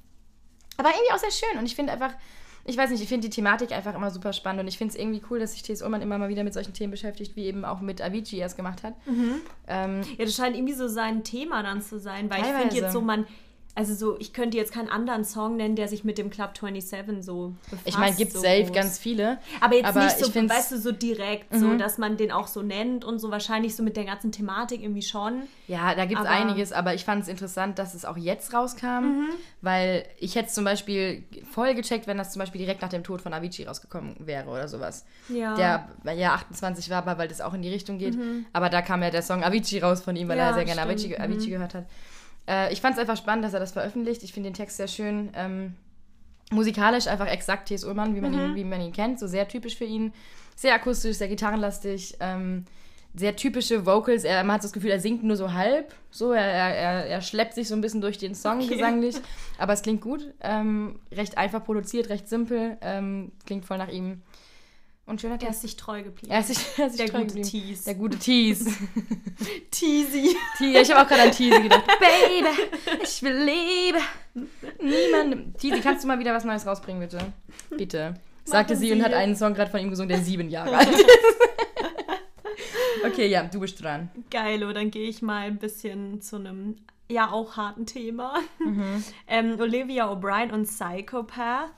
Aber irgendwie auch sehr schön. Und ich finde einfach, ich weiß nicht, ich finde die Thematik einfach immer super spannend. Und ich finde es irgendwie cool, dass sich T.S. Ullmann immer mal wieder mit solchen Themen beschäftigt, wie eben auch mit Avicii erst gemacht hat. Mhm. Ähm, Ja, das scheint irgendwie so sein Thema dann zu sein, weil ich Teilweise. finde jetzt so, man, also so, ich könnte jetzt keinen anderen Song nennen, der sich mit dem Club 27 so befasst. ich meine, gibt so safe groß. ganz viele. Aber jetzt aber nicht so, Mhm. weißt du, so direkt, so, dass man den auch so nennt und so wahrscheinlich so mit der ganzen Thematik irgendwie schon. Ja, da gibt es einiges, aber ich fand es interessant, dass es auch jetzt rauskam, Mhm. weil ich hätte es zum Beispiel voll gecheckt, wenn das zum Beispiel direkt nach dem Tod von Avicii rausgekommen wäre oder sowas. Ja. Der ja 28 war, aber weil das auch in die Richtung geht. Aber da kam ja der Song Avicii raus von ihm, weil Mhm. Ja, er sehr gerne. Avicii, Avicii gehört hat. Äh, ich fand es einfach spannend, dass er das veröffentlicht. Ich finde den Text sehr schön. Ähm, musikalisch einfach exakt T.S. Ullmann, wie man, Mhm. ihn, wie man ihn kennt. So sehr typisch für ihn. Sehr akustisch, sehr gitarrenlastig. Ähm, sehr typische Vocals. Er, man hat das Gefühl, er singt nur so halb. So, er, er, er, schleppt sich so ein bisschen durch den Song Okay. gesanglich. Aber es klingt gut. Ähm, recht einfach produziert, recht simpel. Ähm, klingt voll nach ihm. Und schöner Er Text. ist sich treu geblieben. Er ist sich, er ist sich Der treu gute geblieben. Tease. Der gute Tease. Teasy. Tease. Ich habe auch gerade an Tease gedacht. Baby, ich will leben. Niemandem. Tease, kannst du mal wieder was Neues rausbringen, bitte? Bitte. Sagte Machen sie und Sie. hat einen Song gerade von ihm gesungen, der sieben Jahre alt ist. okay, ja, du bist dran. Geilo, dann gehe ich mal ein bisschen zu einem ja auch harten Thema. Mhm. ähm, Olivia O'Brien und Psychopath.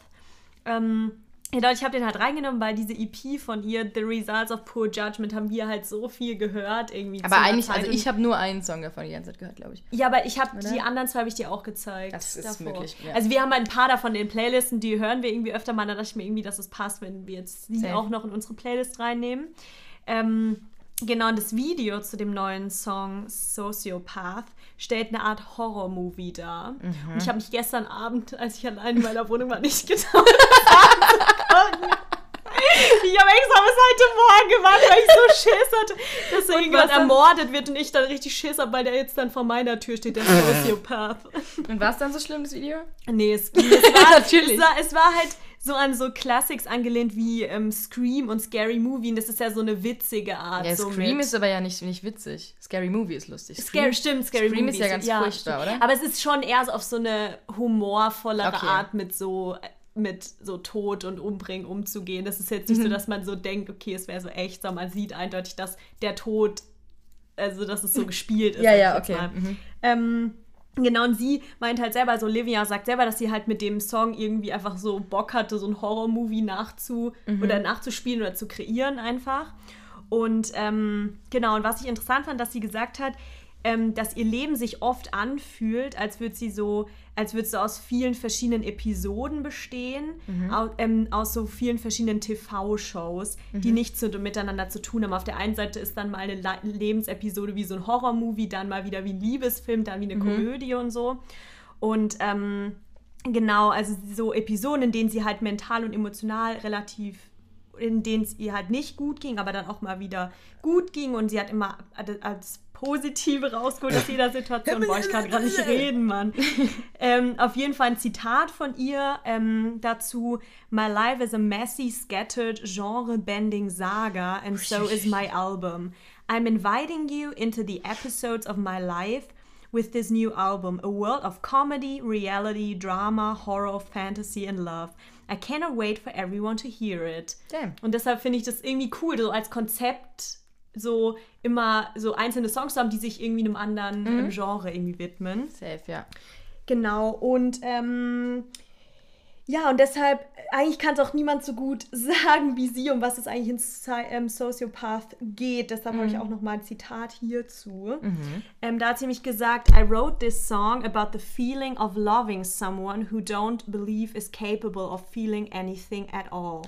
Ähm, ja, doch, ich habe den halt reingenommen, weil diese EP von ihr, The Results of Poor Judgment, haben wir halt so viel gehört irgendwie. Aber eigentlich, Zeit. also ich habe nur einen Song davon die ganze Zeit gehört, glaube ich. Ja, aber ich habe die anderen zwei habe ich dir auch gezeigt. Das ist möglich, ja. Also wir haben ein paar davon in den Playlisten, die hören wir irgendwie öfter mal. Da dachte ich mir irgendwie, dass es passt, wenn wir jetzt die Safe. auch noch in unsere Playlist reinnehmen. Ähm, genau, und das Video zu dem neuen Song Sociopath stellt eine Art Horror-Movie dar. Mhm. Und ich habe mich gestern Abend, als ich allein in meiner Wohnung war, nicht getraut. Ich habe extra bis heute Morgen gewartet, weil ich so Schiss hatte, dass da irgendjemand was dann? ermordet wird und ich dann richtig Schiss habe, weil der jetzt dann vor meiner Tür steht, der Sociopath. Und war es dann so schlimm, das Video? Nee, es, es, war, Natürlich. Es, war, es war halt so an so Classics angelehnt wie ähm, Scream und Scary Movie. Und das ist ja so eine witzige Art. Ja, so Scream mit- ist aber ja nicht, nicht witzig. Scary Movie ist lustig. Scary, stimmt, Scary Scream Movie ist ja ganz furchtbar, stimmt. oder? Aber es ist schon eher so auf so eine humorvollere Okay. Art mit so mit so Tod und Umbringen umzugehen. Das ist jetzt nicht Mhm. so, dass man so denkt, okay, es wäre so echt, sondern man sieht eindeutig, dass der Tod, also dass es so gespielt ist. Ja, ja, okay. Mhm. Ähm, genau, und sie meint halt selber, also Olivia sagt selber, dass sie halt mit dem Song irgendwie einfach so Bock hatte, so ein Horror-Movie nachzu Mhm. oder nachzuspielen oder zu kreieren einfach. Und ähm, genau, und was ich interessant fand, dass sie gesagt hat, ähm, dass ihr Leben sich oft anfühlt, als würde sie so, als würde es so aus vielen verschiedenen Episoden bestehen, au, ähm, aus so vielen verschiedenen TV-Shows, die nichts so miteinander zu tun haben. Auf der einen Seite ist dann mal eine La- Lebensepisode wie so ein Horror-Movie, dann mal wieder wie ein Liebesfilm, dann wie eine Komödie und so. Und ähm, genau, also so Episoden, in denen sie halt mental und emotional relativ in denen es ihr halt nicht gut ging, aber dann auch mal wieder gut ging und sie hat immer als Positive rausgeholt aus jeder Situation. Boah, ich kann gar nicht reden, Mann. ähm, auf jeden Fall ein Zitat von ihr ähm, dazu. My life is a messy, scattered, genre-bending saga and so is my album. I'm inviting you into the episodes of my life with this new album, a world of comedy, reality, drama, horror, fantasy and love. I cannot wait for everyone to hear it. Damn. Und deshalb finde ich das irgendwie cool, so als Konzept so immer so einzelne Songs haben, die sich irgendwie einem anderen ähm, Genre irgendwie widmen. Safe, ja. Genau, und ähm, ja, und deshalb, eigentlich kann es auch niemand so gut sagen wie sie, um was es eigentlich in Sci- ähm, Sociopath geht. Deshalb habe ich auch noch mal ein Zitat hierzu. Ähm, da hat sie nämlich gesagt, I wrote this song about the feeling of loving someone who don't believe is capable of feeling anything at all.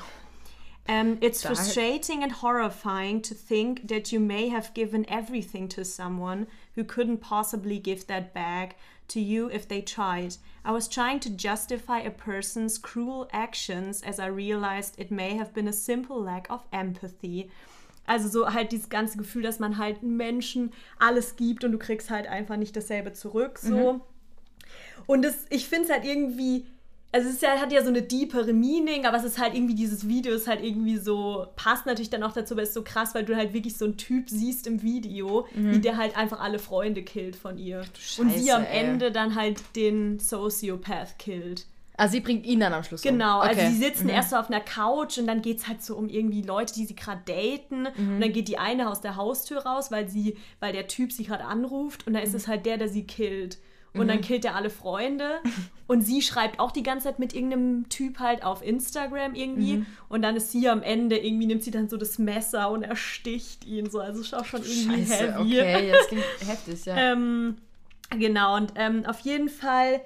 Um, it's Dark. frustrating and horrifying to think that you may have given everything to someone who couldn't possibly give that back to you if they tried. I was trying to justify a person's cruel actions as I realized it may have been a simple lack of empathy. Also so halt dieses ganze Gefühl, dass man halt Menschen alles gibt und du kriegst halt einfach nicht dasselbe zurück. So. Und das, ich finde es halt irgendwie, also es ist ja, hat ja so eine deepere Meaning, aber es ist halt irgendwie, dieses Video ist halt irgendwie so, passt natürlich dann auch dazu, aber es ist so krass, weil du halt wirklich so einen Typ siehst im Video, wie der halt einfach alle Freunde killt von ihr. und sie Scheiße, am ey. Ende dann halt den Sociopath killt. Also sie bringt ihn dann am Schluss Genau, um. also Okay. sie sitzen erst so auf einer Couch und dann geht es halt so um irgendwie Leute, die sie gerade daten. Und dann geht die eine aus der Haustür raus, weil sie, weil der Typ sie gerade anruft und dann ist es halt der, der sie killt. Und dann killt er alle Freunde. Und sie schreibt auch die ganze Zeit mit irgendeinem Typ halt auf Instagram irgendwie. Und dann ist sie am Ende, irgendwie nimmt sie dann so das Messer und ersticht ihn so. Also ist auch schon irgendwie Scheiße, heavy. okay, das klingt heftig, ja. Ähm, genau, und ähm, auf jeden Fall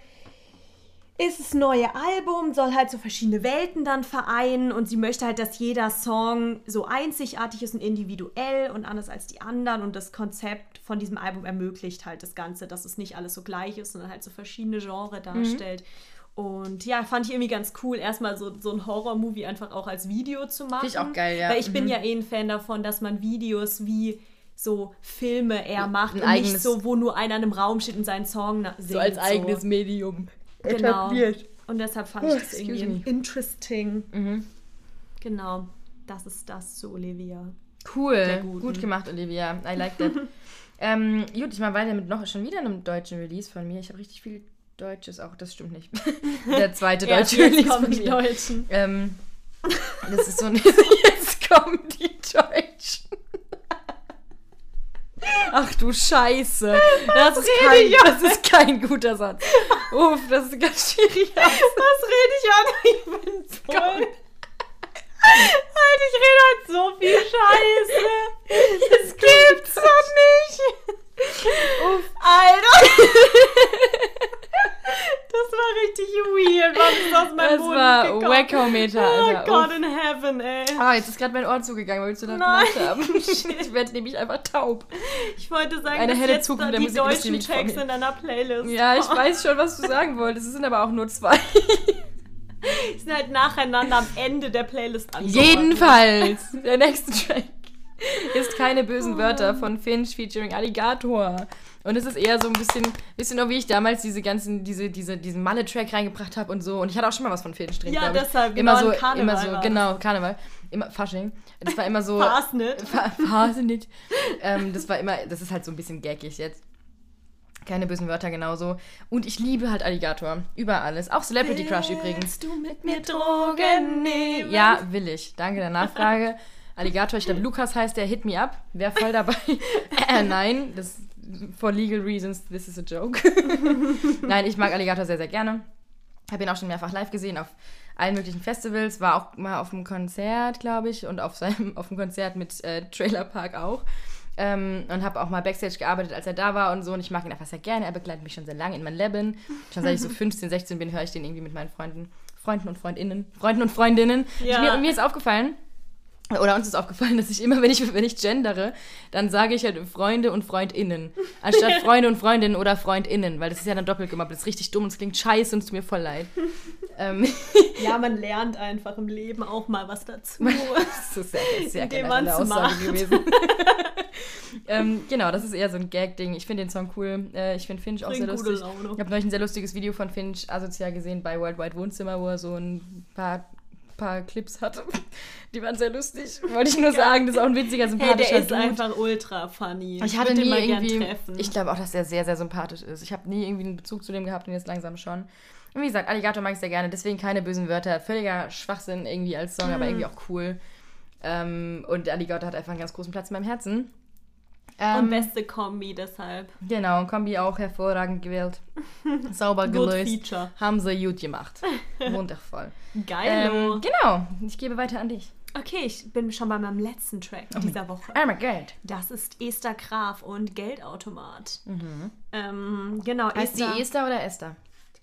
ist das neue Album, soll halt so verschiedene Welten dann vereinen und sie möchte halt, dass jeder Song so einzigartig ist und individuell und anders als die anderen und das Konzept von diesem Album ermöglicht halt das Ganze, dass es nicht alles so gleich ist, sondern halt so verschiedene Genres darstellt. Und ja, fand ich irgendwie ganz cool, erstmal so, so ein Horror-Movie einfach auch als Video zu machen. ich auch geil, ja. Weil ich bin Mhm. ja eh ein Fan davon, dass man Videos wie so Filme eher macht ein und nicht eigenes- so, wo nur einer in einem Raum steht und seinen Song singt. so als eigenes Medium. Genau. etabliert. Und deshalb fand ich das irgendwie me. interesting. Mhm. Genau. Das ist das zu Olivia. Cool, gut gemacht, Olivia. I like that. ähm, gut, ich mache weiter mit noch schon wieder einem deutschen Release von mir. Ich habe richtig viel Deutsches auch, das stimmt nicht. Der zweite deutsche jetzt Release kommen von die mir. Deutschen. Ähm, das ist so ein. Jetzt kommen die Deutschen. Ach du Scheiße. Das, ist, kein, das ist kein guter Satz. Uff, das ist ganz schwierig. Was rede ich an? Ich bin voll. Alter, ich rede halt so viel Scheiße. Das gibt's doch nicht. Uff, Alter. Das war richtig weird. Was ist aus meinem Das Mund Wackometer, Oh Alter. God Uff. in heaven, ey. Ah, jetzt ist gerade mein Ohr zugegangen, weil wir zu laut gemacht haben. Ich werde nämlich einfach taub. Ich wollte sagen, Eine dass helle jetzt Zukunft der die deutschen Tracks in deiner Playlist Ja, ich kommen. weiß schon, was du sagen wolltest. Es sind aber auch nur zwei. Die sind halt nacheinander am Ende der Playlist angeordnet. Jedenfalls, der nächste Track ist keine bösen Wörter von Finch featuring Alligator. Und es ist eher so ein bisschen, bisschen auch wie ich damals diese ganzen, diese, diese, diesen Malle-Track reingebracht habe und so. Und ich hatte auch schon mal was von drin. Ja, deshalb, immer genau, so, Karneval immer so, genau, Karneval. Immer Fasching. Das war immer so. Fastnet. Fa- Phase nicht. Ähm, das war immer, das ist halt so ein bisschen gaggig jetzt. Keine bösen Wörter genauso. Und ich liebe halt Alligator. Über alles. Auch Celebrity Crush übrigens. Willst du mit mir Drogen nehmen? Ja, will ich. Danke der Nachfrage. Alligator, ich glaube, Lukas heißt der, hit me up. Wäre voll dabei. äh, nein, das for legal reasons, this is a joke. nein, ich mag Alligator sehr, sehr gerne. Habe ihn auch schon mehrfach live gesehen auf allen möglichen Festivals. War auch mal auf einem Konzert, glaube ich, und auf seinem auf dem Konzert mit äh, Trailer Park auch. Ähm, und habe auch mal Backstage gearbeitet, als er da war und so. Und ich mag ihn einfach sehr gerne. Er begleitet mich schon sehr lange in mein Leben. Schon seit ich so 15, 16 bin, höre ich den irgendwie mit meinen Freunden, Freunden und Freundinnen, Freunden und Freundinnen. Ja. Mir, mir ist aufgefallen, oder uns ist aufgefallen, dass ich immer, wenn ich, wenn ich gendere, dann sage ich halt Freunde und Freundinnen. Anstatt Freunde und Freundinnen oder Freundinnen, weil das ist ja dann doppelt gemacht. Das ist richtig dumm und es klingt scheiße und es tut mir voll leid. ähm, Ja, man lernt einfach im Leben auch mal was dazu. das ist sehr, sehr Indem man's Aussage macht. gewesen. ähm, genau, das ist eher so ein Gag-Ding. Ich finde den Song cool. Äh, ich finde Finch auch sehr Bringt gute lustig. Ich habe neulich ein sehr lustiges Video von Finch asozial gesehen bei Worldwide Wohnzimmer, wo er so ein paar paar Clips hatte. Die waren sehr lustig. Wollte ich nur sagen, das ist auch ein witziger, sympathischer hey, der ist Dude. einfach ultra funny. Ich hatte würd nie irgendwie. treffen. Ich glaube auch, dass er sehr, sehr sympathisch ist. Ich habe nie irgendwie einen Bezug zu dem gehabt und jetzt langsam schon. Und wie gesagt, Alligator mag ich sehr gerne, deswegen keine bösen Wörter. Völliger Schwachsinn irgendwie als Song, Hm. aber irgendwie auch cool. Ähm, und Alligator hat einfach einen ganz großen Platz in meinem Herzen. Und Ähm, beste Kombi deshalb. genau, Kombi auch hervorragend gewählt. Sauber gelöst. Feature. Haben sie gut gemacht. Wundervoll. Geilo. Ähm, genau, ich gebe weiter an dich. Okay, ich bin schon bei meinem letzten Track dieser Woche. Oh mein Gott. Das ist Esther Graf und Geldautomat. Ähm, genau, Mhm. Heißt Esther. die Esther oder Esther?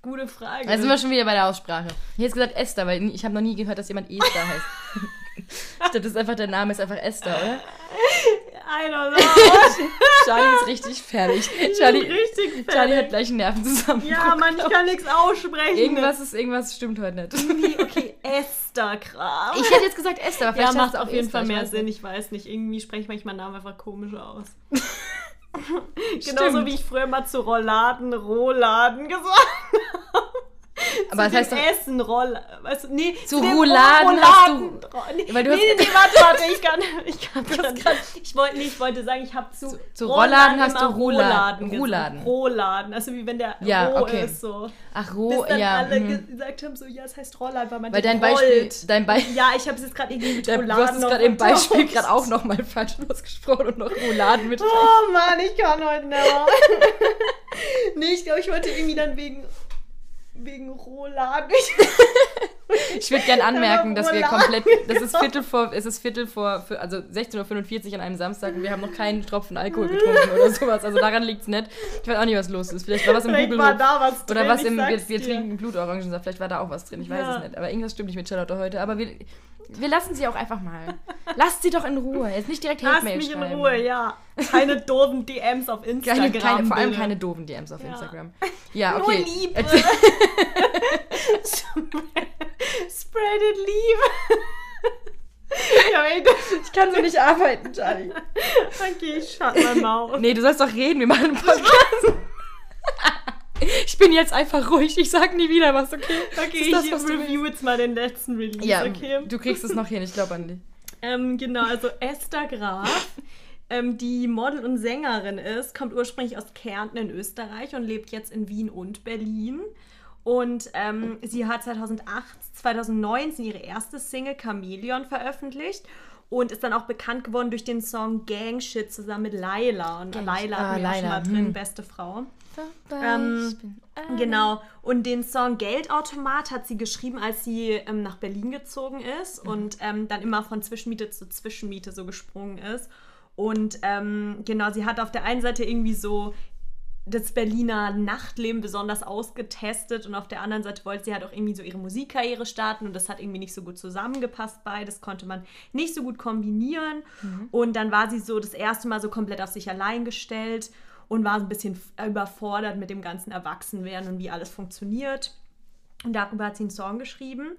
Gute Frage. Da sind wir schon wieder bei der Aussprache. Ich hätte gesagt Esther, weil ich habe noch nie gehört, dass jemand Esther heißt. ich dachte, das ist einfach der Name, ist einfach Esther, oder? I don't know. Charlie ist richtig fertig. Charlie, richtig fertig. Charlie hat gleich einen Nervenzusammenbruch. Ja, Mann, ich kann nichts aussprechen. Irgendwas ist, irgendwas stimmt heute nicht. Irgendwie, okay, Esther Graf. Ich hätte jetzt gesagt Esther, aber ja, vielleicht heißt macht auf jeden Esther, Fall ich mehr weiß Sinn. Ich weiß nicht. Irgendwie spreche ich manchmal Namen einfach komisch aus. Genauso wie ich früher mal zu Rolladen, Rohladen gesagt habe. Aber zu das heißt doch, Essen, Roll... Weißt du, nee, Zu dem Rouladen hast du- Nee, Weil du nee, hast- nee, warte, warte, ich kann... Ich, kann grad, ich, wollte, nee, ich wollte sagen, ich habe zu, Zu- zu Rolladen hast du Rouladen. Rouladen. Rohladen, also wie wenn der Ja, roh okay. ist, so. ach, Bis Ro, dann ja. alle mhm. gesagt haben, so, ja, es heißt Rolladen, weil man Weil dein Beispiel, dein Beispiel, Ja, ich habe es jetzt gerade irgendwie mit du Rouladen hast es gerade im Beispiel gerade auch nochmal falsch ausgesprochen und noch Rouladen mit. Oh Mann, ich kann heute nicht nee, ich glaube, ich wollte irgendwie dann wegen, wegen Rouladen. Ich würde gerne anmerken, dass wir komplett, das ist Viertel vor, es ist Viertel vor, also 16.45 Uhr an einem Samstag und wir haben noch keinen Tropfen Alkohol getrunken oder sowas. Also daran liegt es nicht. Ich weiß auch nicht, was los ist. Vielleicht war was im Vielleicht Google war da was drin, Oder was im, wir, wir trinken Blutorangensaft, vielleicht war da auch was drin, ich weiß Ja. es nicht. Aber irgendwas stimmt nicht mit Charlotte heute. Aber wir, wir lassen sie auch einfach mal. Lasst sie doch in Ruhe. Jetzt nicht direkt Lass Hate-Mail mich in schreiben. Ruhe, ja. Keine doofen DMs auf Instagram. Keine, keine, vor allem keine doofen DMs auf Ja. Instagram. Ja, Nur okay. Liebe. Spread it Liebe. Ich kann so nicht arbeiten, Charlie. okay, ich shut my mouth. Nee, du sollst doch reden, wir machen einen Podcast. ich bin jetzt einfach ruhig, ich sag nie wieder was, okay? Okay, Ist das, ich was review jetzt mal den letzten Release, Ja, okay? du kriegst es noch hin, ich glaube an dich. Ähm, genau, also Esther Graf, ähm, die Model und Sängerin ist, kommt ursprünglich aus Kärnten in Österreich und lebt jetzt in Wien und Berlin. Und ähm, sie hat 2008, 2019 ihre erste Single Chameleon veröffentlicht und ist dann auch bekannt geworden durch den Song Gang Shit zusammen mit Laila. Und Gang Laila Shit. hatten Ah, wir schon mal drin, hm. beste Frau. Ähm, Genau. Und den Song Geldautomat hat sie geschrieben, als sie ähm, nach Berlin gezogen ist und ähm, dann immer von Zwischenmiete zu Zwischenmiete so gesprungen ist. Und ähm, genau, sie hat auf der einen Seite irgendwie so das Berliner Nachtleben besonders ausgetestet und auf der anderen Seite wollte sie halt auch irgendwie so ihre Musikkarriere starten und das hat irgendwie nicht so gut zusammengepasst beides konnte man nicht so gut kombinieren und dann war sie so das erste Mal so komplett auf sich allein gestellt und war so ein bisschen überfordert mit dem ganzen Erwachsenwerden und wie alles funktioniert und darüber hat sie einen Song geschrieben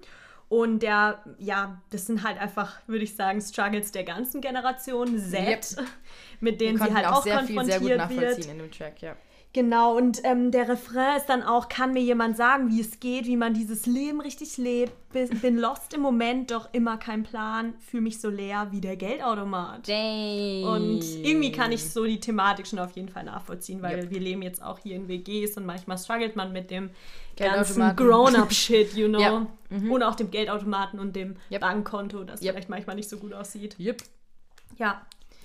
und der, ja, das sind halt einfach, würde ich sagen, Struggles der ganzen Generation Z, Yep. mit denen sie halt auch auch sehr viel, konfrontiert sehr gut wird. nachvollziehen in dem Track, ja. Genau, und ähm, der Refrain ist dann auch, kann mir jemand sagen, wie es geht, wie man dieses Leben richtig lebt, bin, lost im Moment, doch immer kein Plan, fühle mich so leer wie der Geldautomat. Und irgendwie kann ich so die Thematik schon auf jeden Fall nachvollziehen, weil Yep. wir leben jetzt auch hier in WGs und manchmal struggelt man mit dem ganzen. Grown-up-Shit, you know. Ja. Und auch dem Geldautomaten und dem Yep. Bankkonto, das Yep. vielleicht manchmal nicht so gut aussieht. Yep. Ja,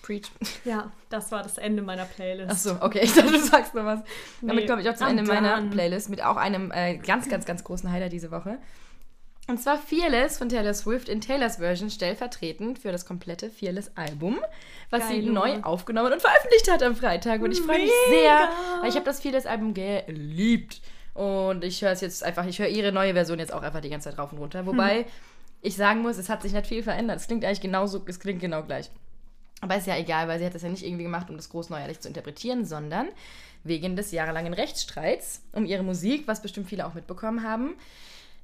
Preach. ja, das war das Ende meiner Playlist. Achso, okay, ich dachte, du sagst noch was. Damit Nee, komme ich auch zum I'm Ende meiner. Playlist mit auch einem äh, ganz, ganz, ganz großen Highlight diese Woche. Und zwar Fearless von Taylor Swift in Taylors Version stellvertretend für das komplette Fearless-Album, was sie Geil, neu Junge. aufgenommen und veröffentlicht hat am Freitag. Und ich freue mich sehr, weil ich habe das Fearless-Album geliebt. Und ich höre es jetzt einfach, ich höre ihre neue Version jetzt auch einfach die ganze Zeit rauf und runter. Wobei ich sagen muss, es hat sich nicht viel verändert. Es klingt eigentlich genauso, es klingt genau gleich. Aber ist ja egal, weil sie hat das ja nicht irgendwie gemacht, um das groß neuerlich zu interpretieren, sondern wegen des jahrelangen Rechtsstreits um ihre Musik, was bestimmt viele auch mitbekommen haben.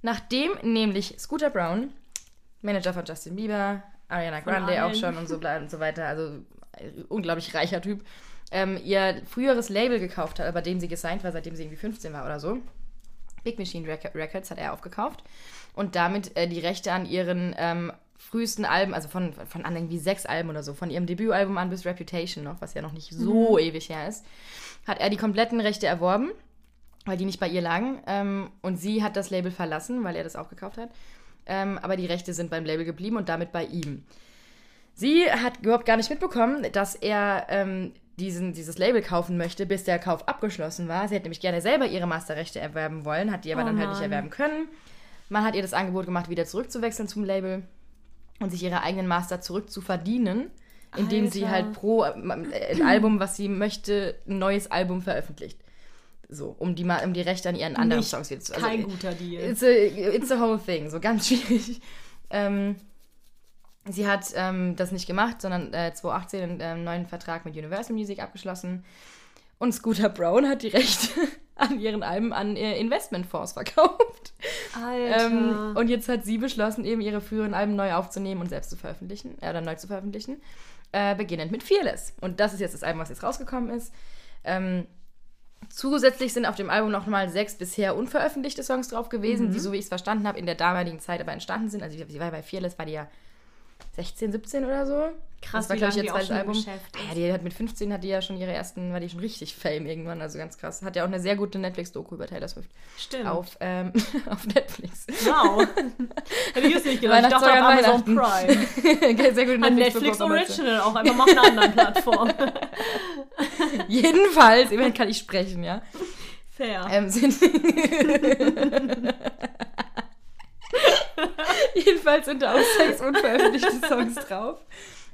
Nachdem nämlich Scooter Brown, Manager von Justin Bieber, Ariana Grande auch schon und so, und so weiter, also äh, unglaublich reicher Typ, ähm, ihr früheres Label gekauft hat, bei dem sie gesigned war, seitdem sie irgendwie 15 war oder so. Big Machine Rec- Records hat er aufgekauft. und damit äh, die Rechte an ihren ähm, frühesten Alben, also von, von an irgendwie sechs Alben oder so, von ihrem Debütalbum an bis Reputation noch, was ja noch nicht so Mhm. ewig her ist, hat er die kompletten Rechte erworben, weil die nicht bei ihr lagen. Ähm, und sie hat das Label verlassen, weil er das auch gekauft hat. Ähm, aber die Rechte sind beim Label geblieben und damit bei ihm. Sie hat überhaupt gar nicht mitbekommen, dass er ähm, diesen, dieses Label kaufen möchte, bis der Kauf abgeschlossen war. Sie hätte nämlich gerne selber ihre Masterrechte erwerben wollen, hat die aber Oh dann halt nicht erwerben können. Man hat ihr das Angebot gemacht, wieder zurückzuwechseln zum Label und sich ihre eigenen Master zurückzuverdienen, indem sie Alter. halt pro äh, Album, was sie möchte, ein neues Album veröffentlicht. So, um die, um die Rechte an ihren anderen Nicht Songs wieder zu Kein also, guter Deal. It's a, it's a whole thing, so ganz schwierig. Ähm, sie hat ähm, das nicht gemacht, sondern äh, 2018 einen ähm, neuen Vertrag mit Universal Music abgeschlossen. Und Scooter Brown hat die Rechte an ihren Alben an äh, Investmentfonds verkauft. Alter. Ähm, und jetzt hat sie beschlossen, eben ihre früheren Alben neu aufzunehmen und selbst zu veröffentlichen, äh, oder neu zu veröffentlichen. Äh, beginnend mit Fearless. Und das ist jetzt das Album, was jetzt rausgekommen ist. Ähm, zusätzlich sind auf dem Album noch mal sechs bisher unveröffentlichte Songs drauf gewesen, die, so wie ich es verstanden habe, in der damaligen Zeit aber entstanden sind. Also sie war bei Fearless, war die ja 16, 17 oder so. Krass, das war, wie glaube ich, ihr zweites Album. Geschäft Ah. Ja, die hat mit 15 hat die ja schon ihre ersten, war die schon richtig Fame irgendwann, also ganz krass. Hat ja auch eine sehr gute Netflix-Doku über Taylor Swift Stimmt. auf, ähm, auf Netflix. Wow. Hätte ich es nicht gedacht. Ich dachte auf Amazon Prime. sehr gute An Netflix, Netflix Original auch. Einfach mal auf einer anderen Plattform. Jedenfalls, immerhin kann ich sprechen, ja. Fair. Ähm, sind Jedenfalls sind da auch sechs unveröffentlichte Songs drauf,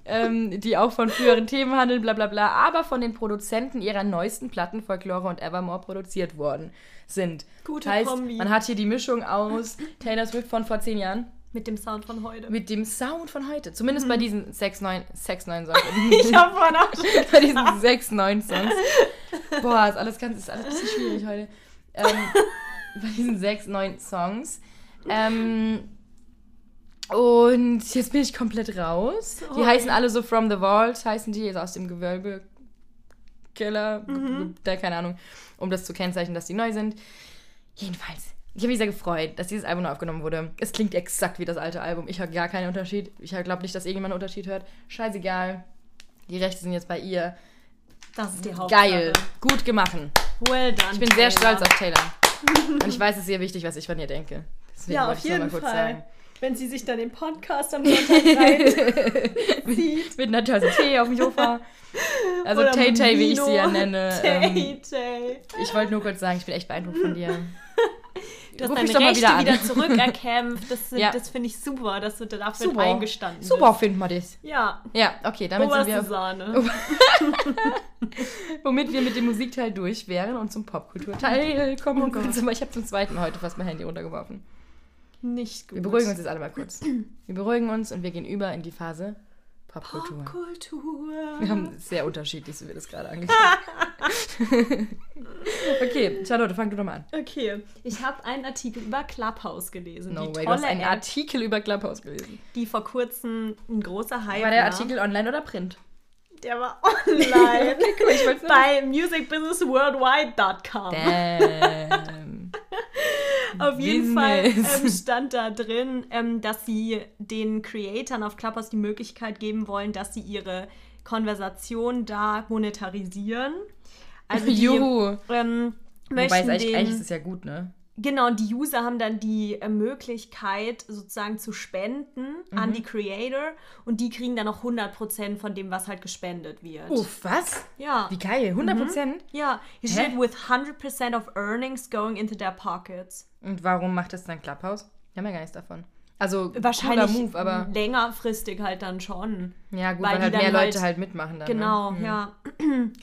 ähm, die auch von früheren Themen handeln, bla bla bla, aber von den Produzenten ihrer neuesten Platten Folklore und Evermore produziert worden sind. Gute heißt, Kombi. man hat hier die Mischung aus Taylor Swift von vor zehn Jahren Mit dem Sound von heute. mit dem Sound von heute. Zumindest bei diesen sechs, neun, sechs, neun Songs. ich habe vorhin auch schon bei diesen sechs, neun Songs. Boah, ist alles ganz, ist alles ein bisschen schwierig heute. Ähm, bei diesen sechs, neun Songs. Ähm, und jetzt bin ich komplett raus. Die Ui. heißen alle so From the Vault, heißen die, also aus dem Gewölbe. Keller, da keine Ahnung, um das zu kennzeichnen, dass die neu sind. Jedenfalls, ich habe mich sehr gefreut, dass dieses Album neu aufgenommen wurde. Es klingt exakt wie das alte Album. Ich habe gar keinen Unterschied. Ich glaube nicht, dass irgendjemand einen Unterschied hört. Scheißegal. Die Rechte sind jetzt bei ihr. Das ist die Hauptsache. Geil. Gut gemacht. Well done. Ich bin sehr Taylor. stolz auf Taylor. Und ich weiß, es ist sehr wichtig, was ich von ihr denke. Deswegen Ja, auf jeden Fall. Wenn sie sich dann den Podcast am Sonntag reinzieht. Mit einer Tasse Tee auf dem Sofa. Also Oder Tay Tay, wie ich sie ja nenne. Ähm, Tay Tay. ich wollte nur kurz sagen, ich bin echt beeindruckt von dir. Du hast Ruf deine Rechte wieder wieder, zurückerkämpft. Das, sind- Ja. das finde ich super, dass du dafür Super. eingestanden Super bist. finden wir das. Ja, Ja, okay, damit sind oberste wir, Sahne. womit wir mit dem Musikteil durch wären und zum Popkulturteil kommen. Oh und Gott. ich habe zum zweiten Mal heute fast mein Handy runtergeworfen. Nicht gut. Wir beruhigen uns jetzt alle mal kurz. Wir beruhigen uns und wir gehen über in die Phase Popkultur. Popkultur. Wir haben sehr unterschiedlich, so wie wir das gerade angefangen Okay, Charlotte, fang du doch mal an. Okay, ich habe einen Artikel über Clubhouse gelesen. No die way, du hast einen App, Artikel über Clubhouse gelesen. die vor kurzem ein großer Hype War der Artikel online oder print? Der war online. Wollt's nur- bei musicbusinessworldwide.com. Damn. Auf jeden Fall Business. ähm, stand da drin, ähm, dass sie den Creatoren auf Clubhouse die Möglichkeit geben wollen, dass sie ihre Konversation da monetarisieren. Also die Juhu. ähm, Wobei es eigentlich, den, eigentlich ist es ja gut, ne? Genau, und die User haben dann die äh, Möglichkeit, sozusagen zu spenden Mhm. an die Creator und die kriegen dann auch 100% von dem, was halt gespendet wird. Uff, was? Ja. Wie geil, 100 Prozent? Ja, hier Hä? steht with 100% of earnings going into their pockets. Und warum macht das dann Clubhouse? Wir haben ja gar nichts davon. Also, Wahrscheinlich Move, aber längerfristig halt dann schon. Ja gut, weil weil, halt mehr halt- Leute halt mitmachen dann. Genau, ne? Hm. ja.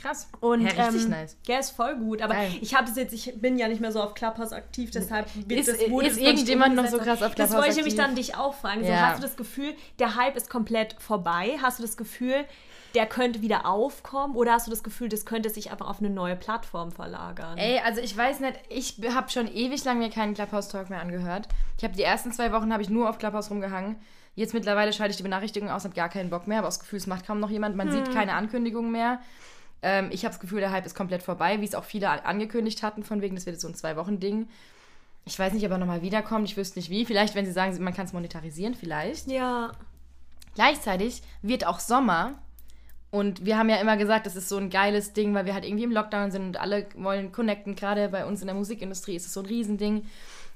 Krass. Und ja, richtig ähm, nice. Ja, ist voll gut. Aber Geil. ich habe es jetzt, ich bin ja nicht mehr so auf Clubhouse aktiv, deshalb wird Ist- das, ist das irgendjemand noch so krass auf Das Clubhouse wollte ich nämlich dann dich auch fragen. So, Ja. Hast du das Gefühl, der Hype ist komplett vorbei? Hast du das Gefühl, der könnte wieder aufkommen? Oder hast du das Gefühl, das könnte sich einfach auf eine neue Plattform verlagern? Ey, also ich weiß nicht, ich habe schon ewig lang mir keinen Clubhouse-Talk mehr angehört. Ich habe die ersten zwei Wochen habe ich nur auf Clubhouse rumgehangen. Jetzt mittlerweile schalte ich die Benachrichtigungen aus, habe gar keinen Bock mehr, aber das Gefühl, es macht kaum noch jemand. Man sieht keine Ankündigungen mehr. Ähm, ich habe das Gefühl, der Hype ist komplett vorbei, wie es auch viele angekündigt hatten, von wegen, das wird jetzt so ein Zwei-Wochen-Ding. Ich weiß nicht, ob er nochmal wiederkommt. Ich wüsste nicht wie. Vielleicht, wenn sie sagen, man kann es monetarisieren, vielleicht. Ja. Gleichzeitig wird auch Sommer. Und wir haben ja immer gesagt, das ist so ein geiles Ding, weil wir halt irgendwie im Lockdown sind und alle wollen connecten. Gerade bei uns in der Musikindustrie ist es so ein Riesending.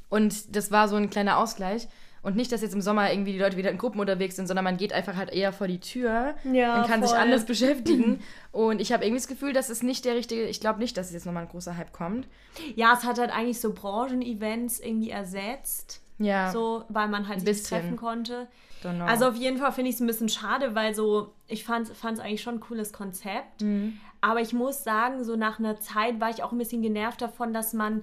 Und das war so ein kleiner Ausgleich. Und nicht, dass jetzt im Sommer irgendwie die Leute wieder in Gruppen unterwegs sind, sondern man geht einfach halt eher vor die Tür Ja, und kann sich voll. anders beschäftigen. Und ich habe irgendwie das Gefühl, dass es nicht der richtige, ich glaube nicht, dass es jetzt nochmal ein großer Hype kommt. Ja, es hat halt eigentlich so Branchen-Events irgendwie ersetzt. Ja, So, weil man halt sich treffen konnte. Also auf jeden Fall finde ich es ein bisschen schade, weil so, ich fand es eigentlich schon ein cooles Konzept. Mhm. Aber ich muss sagen, so nach einer Zeit war ich auch ein bisschen genervt davon, dass man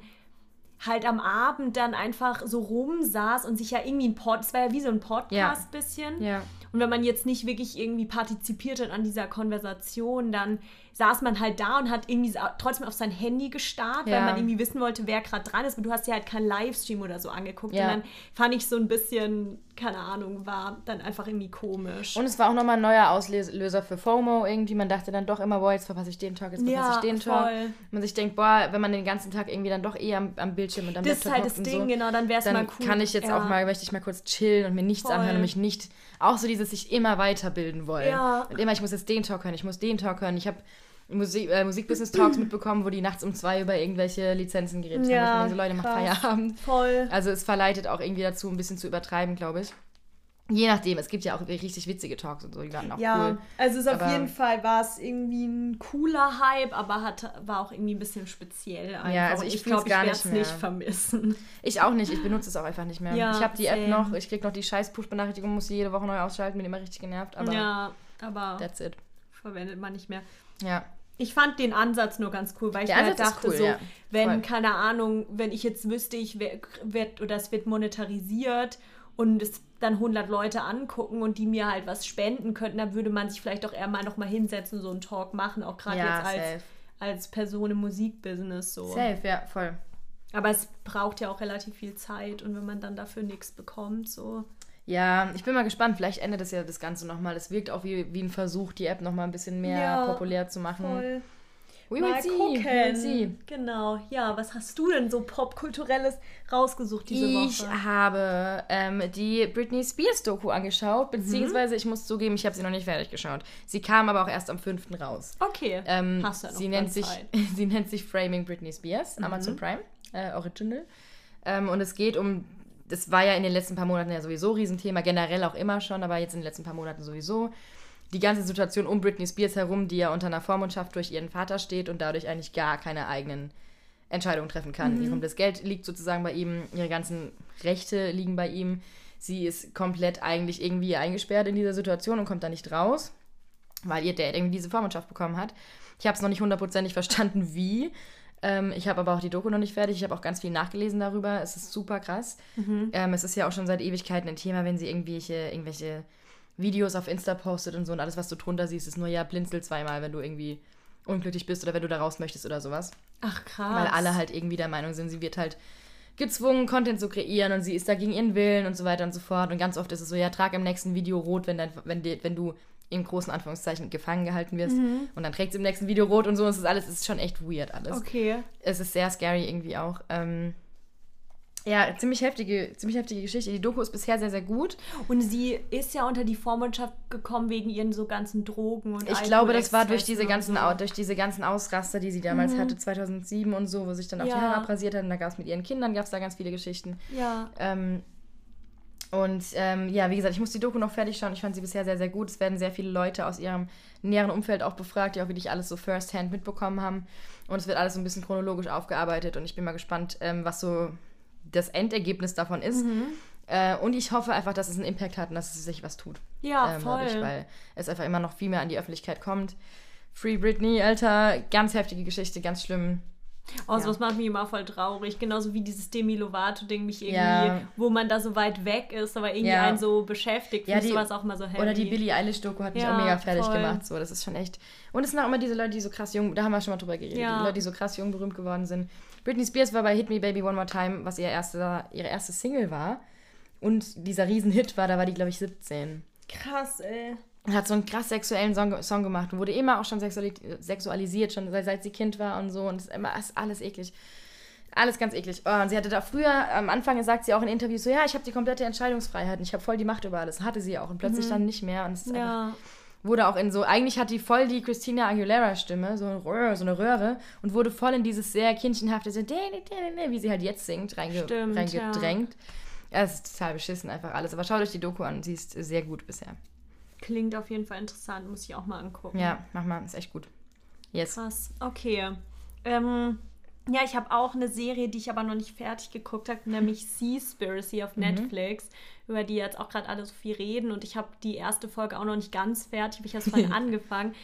halt am Abend dann einfach so rumsaß und sich ja irgendwie ein Pod, es war ja wie so ein Podcast bisschen. ja. Und wenn man jetzt nicht wirklich irgendwie partizipiert hat an dieser Konversation, dann saß man halt da und hat irgendwie trotzdem auf sein Handy gestarrt, weil Ja. man irgendwie wissen wollte, wer gerade dran ist. Und du hast ja halt keinen Livestream oder so angeguckt. Ja. Und dann fand ich so ein bisschen, keine Ahnung, war dann einfach irgendwie komisch. Und es war auch nochmal ein neuer Auslöser für FOMO irgendwie. Man dachte dann doch immer, boah, jetzt verpasse ich den Tag, jetzt verpasse Ja, ich den voll. Man sich denkt, boah, wenn man den ganzen Tag irgendwie dann doch eher am, am Bildschirm und am das ist halt das Ding, so, genau, dann wäre es mal dann cool. kann ich jetzt auch mal, möchte ich mal kurz chillen und mir nichts Voll. anhören und mich nicht, auch so dieses sich immer weiterbilden wollen. Und immer, ich muss jetzt den Talk hören, ich muss den Talk hören. Ich habe Musik, äh, Musikbusiness-Talks mitbekommen, wo die nachts um zwei über irgendwelche Lizenzen geredet haben. ich Ja, denke, so, Leute, macht. Feierabend. Voll. Also es verleitet auch irgendwie dazu, ein bisschen zu übertreiben, glaube ich. Je nachdem, es gibt ja auch richtig witzige Talks und so, die waren auch Ja, cool. also es ist auf jeden Fall war es irgendwie ein cooler Hype, aber hat, war auch irgendwie ein bisschen speziell einfach. Ja, also ich ich glaube, ich gar werde es nicht vermissen. Ich auch nicht, ich benutze es auch einfach nicht mehr. Ja, ich habe die App same. noch, ich krieg noch die scheiß Push-Benachrichtigung, muss sie jede Woche neu ausschalten, bin immer richtig genervt, aber ja, aber that's it. verwendet man nicht mehr. Ja. Ich fand den Ansatz nur ganz cool, weil ich mir halt dachte, cool, so, ja. wenn, Voll. keine Ahnung, wenn ich jetzt wüsste, ich wer- werd oder es wird monetarisiert und es dann 100 Leute angucken und die mir halt was spenden könnten, dann würde man sich vielleicht auch eher mal nochmal hinsetzen und so einen Talk machen, auch gerade Ja, jetzt als, safe. als Person im Musikbusiness so. Safe, ja, voll. Aber es braucht ja auch relativ viel Zeit und wenn man dann dafür nichts bekommt, so. Ja, ich bin mal gespannt, vielleicht endet das ja das Ganze nochmal. Es wirkt auch wie, wie ein Versuch, die App nochmal ein bisschen mehr Ja, populär zu machen. Voll. We will see, gucken. we will see. Genau. Ja, was hast du denn so popkulturelles rausgesucht diese Ich Woche? habe ähm, die Britney Spears Doku angeschaut, Mhm. beziehungsweise ich muss zugeben, ich habe sie noch nicht fertig geschaut. Sie kam aber auch erst am 5. raus. Okay. Ähm, Hast du ja noch sie, nennt sich, sie nennt sich Framing Britney Spears, Mhm. Amazon Prime, äh, Original. Ähm, und es geht um, das war ja in den letzten paar Monaten ja sowieso Riesenthema, generell auch immer schon, aber jetzt in den letzten paar Monaten sowieso. Die ganze Situation um Britney Spears herum, die ja unter einer Vormundschaft durch ihren Vater steht und dadurch eigentlich gar keine eigenen Entscheidungen treffen kann. Mhm. Ihr komplettes Geld liegt sozusagen bei ihm, ihre ganzen Rechte liegen bei ihm. Sie ist komplett eigentlich irgendwie eingesperrt in dieser Situation und kommt da nicht raus weil ihr Dad irgendwie diese Vormundschaft bekommen hat. Ich habe es noch nicht hundertprozentig verstanden, wie. Ähm, ich habe aber auch die Doku noch nicht fertig. Ich habe auch ganz viel nachgelesen darüber. Es ist super krass. Ähm, es ist ja auch schon seit Ewigkeiten ein Thema, wenn sie irgendwelche, irgendwelche Videos auf Insta postet und so und alles, was du drunter siehst, ist nur ja blinzel zweimal, wenn du irgendwie unglücklich bist oder wenn du da raus möchtest oder sowas. Ach krass. Weil alle halt irgendwie der Meinung sind, sie wird halt gezwungen, Content zu kreieren und sie ist da gegen ihren Willen und so weiter und so fort. Und ganz oft ist es so, ja, trag im nächsten Video rot, wenn, dein, wenn, wenn du in großen Anführungszeichen gefangen gehalten wirst. Und dann trägt sie im nächsten Video rot und so. Und es ist alles, es ist schon echt weird alles. Okay. Es ist sehr scary irgendwie auch. Ähm, ja, ziemlich heftige, ziemlich heftige Geschichte. Die Doku ist bisher sehr, sehr gut. Und sie ist ja unter die Vormundschaft gekommen wegen ihren so ganzen Drogen und Ich glaube, das war durch diese, ganzen, so. Durch diese ganzen Ausraster, die sie damals hatte, 2007 und so, wo sich dann auch die Ja. Haare abrasiert hat. Und da gab es mit ihren Kindern, gab es da ganz viele Geschichten. Ja. Ähm, und ähm, ja, wie gesagt, ich muss die Doku noch fertig schauen. Ich fand sie bisher sehr, sehr gut. Es werden sehr viele Leute aus ihrem näheren Umfeld auch befragt, die auch wirklich alles so first-hand mitbekommen haben. Und es wird alles so ein bisschen chronologisch aufgearbeitet. Und ich bin mal gespannt, ähm, was so das Endergebnis davon ist. Mhm. Äh, und ich hoffe einfach, dass es einen Impact hat und dass es sich was tut. Ja, ähm, voll. dadurch, weil es einfach immer noch viel mehr an die Öffentlichkeit kommt. Free Britney, Alter, ganz heftige Geschichte, ganz schlimm. Oh, Ja. sowas macht mich immer voll traurig. Genauso wie dieses Demi Lovato-Ding mich irgendwie, Ja. wo man da so weit weg ist, aber irgendwie Ja. einen so beschäftigt. Ja, die- sowas auch mal so heavy. Oder die Billie Eilish-Doku hat mich auch mega fertig voll. gemacht. So, das ist schon echt. Und es sind auch immer diese Leute, die so krass jung, da haben wir schon mal drüber geredet, die Leute, die so krass jung berühmt geworden sind. Britney Spears war bei Hit Me Baby One More Time, was ihr erste, ihre erste Single war. Und dieser Riesenhit war, da war die, glaube ich, 17. Krass, ey. Und hat so einen krass sexuellen Song, Song gemacht und wurde immer auch schon sexuali sexualisiert, schon seit, seit sie Kind war und so. Und es ist immer ist alles eklig. Alles ganz eklig. Oh, und sie hatte da früher, am Anfang sagt sie auch in Interviews so, ja, ich habe die komplette Entscheidungsfreiheit und ich habe voll die Macht über alles. Hatte sie auch. Und plötzlich dann nicht mehr. Und es ist einfach, Ja. wurde auch in so, eigentlich hat die voll die Christina Aguilera-Stimme, so, so eine Röhre, und wurde voll in dieses sehr kindchenhafte, so, wie sie halt jetzt singt, reinge Stimmt, reingedrängt. Ja. Es ist total beschissen, einfach alles. Aber schaut euch die Doku an, sie ist sehr gut bisher. Klingt auf jeden Fall interessant, muss ich auch mal angucken. Ja, mach mal, ist echt gut. Yes. Krass, okay. Ähm, ja, ich habe auch eine Serie, die ich aber noch nicht fertig geguckt habe, nämlich Seaspiracy auf Netflix, über die jetzt auch gerade alle so viel reden. Und ich habe die erste Folge auch noch nicht ganz fertig, habe ich erst vorhin angefangen.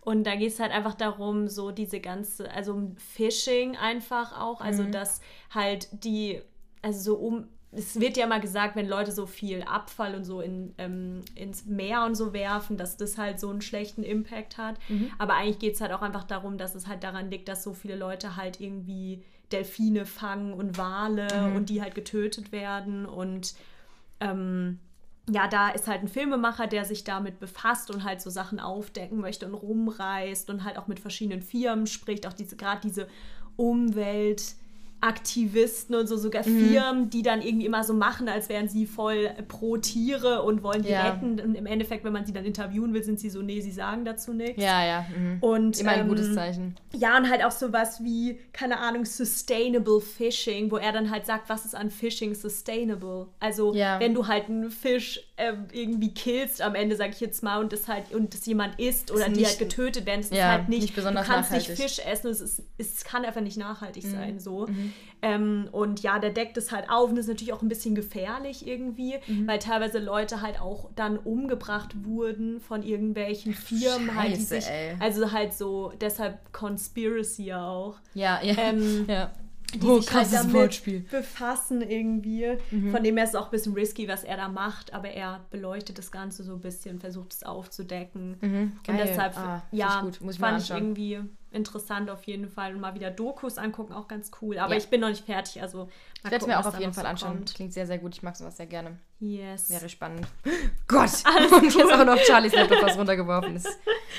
Und da geht es halt einfach darum, so diese ganze, also um Phishing einfach auch, also dass halt die, also so um, es wird ja mal gesagt, wenn Leute so viel Abfall und so in, ähm, ins Meer und so werfen, dass das halt so einen schlechten Impact hat. Aber eigentlich geht es halt auch einfach darum, dass es halt daran liegt, dass so viele Leute halt irgendwie Delfine fangen und Wale und die halt getötet werden. Und ähm, ja, da ist halt ein Filmemacher, der sich damit befasst und halt so Sachen aufdecken möchte und rumreist und halt auch mit verschiedenen Firmen spricht, auch diese, gerade diese Umweltaktivisten und so, sogar Mhm. Firmen, die dann irgendwie immer so machen, als wären sie voll pro Tiere und wollen die Ja. retten. Und im Endeffekt, wenn man sie dann interviewen will, sind sie so, nee, sie sagen dazu nichts. Ja, ja. Mhm. Und, Immer ein ähm, gutes Zeichen. ja, und halt auch sowas wie, keine Ahnung, Sustainable Fishing, wo er dann halt sagt, was ist an Fishing sustainable? Also, Ja. wenn du halt einen Fisch ähm, irgendwie killst, am Ende sag ich jetzt mal, und das halt, und das jemand isst oder Ist die nicht- halt getötet werden, das ist ja, halt nicht, nicht besonders du kannst nachhaltig. Mhm. nicht Fisch essen, es, ist, es kann einfach nicht nachhaltig sein, so. Ähm, und ja, der deckt es halt auf und das ist natürlich auch ein bisschen gefährlich irgendwie, Mhm. weil teilweise Leute halt auch dann umgebracht wurden von irgendwelchen Firmen, halt, die Scheiße, sich, ey. also halt so, deshalb Conspiracy ja auch. Ja, ja. Ähm, ja. Die Oh, sich halt krasses damit Wortspiel. befassen irgendwie. Mhm. Von dem her ist es auch ein bisschen risky, was er da macht, aber er beleuchtet das Ganze so ein bisschen, versucht es aufzudecken. Und geil. deshalb, Ah, ja, fand ich irgendwie interessant auf jeden Fall. Und mal wieder Dokus angucken, auch ganz cool. Aber Ja. ich bin noch nicht fertig, also Ich werde es mir auch auf jeden Fall anschauen. Kommt. Klingt sehr, sehr gut. Ich mag sowas sehr gerne. Yes. Wäre spannend. Gott! Und jetzt auch noch Charlies Laptop, was runtergeworfen ist.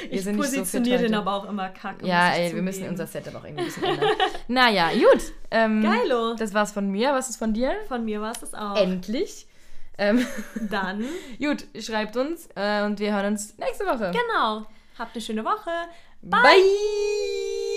Wir ich sind nicht so positioniere den aber auch immer kacke. Ja, ey, wir müssen zugeben. unser Setup auch irgendwie ein bisschen ändern. naja, gut. Ähm, Geilo. Das war's von mir. Was ist von dir? Von mir war es auch. Endlich. Ähm, Dann, gut, schreibt uns äh, und wir hören uns nächste Woche. genau. Habt eine schöne Woche. Bye. Bye.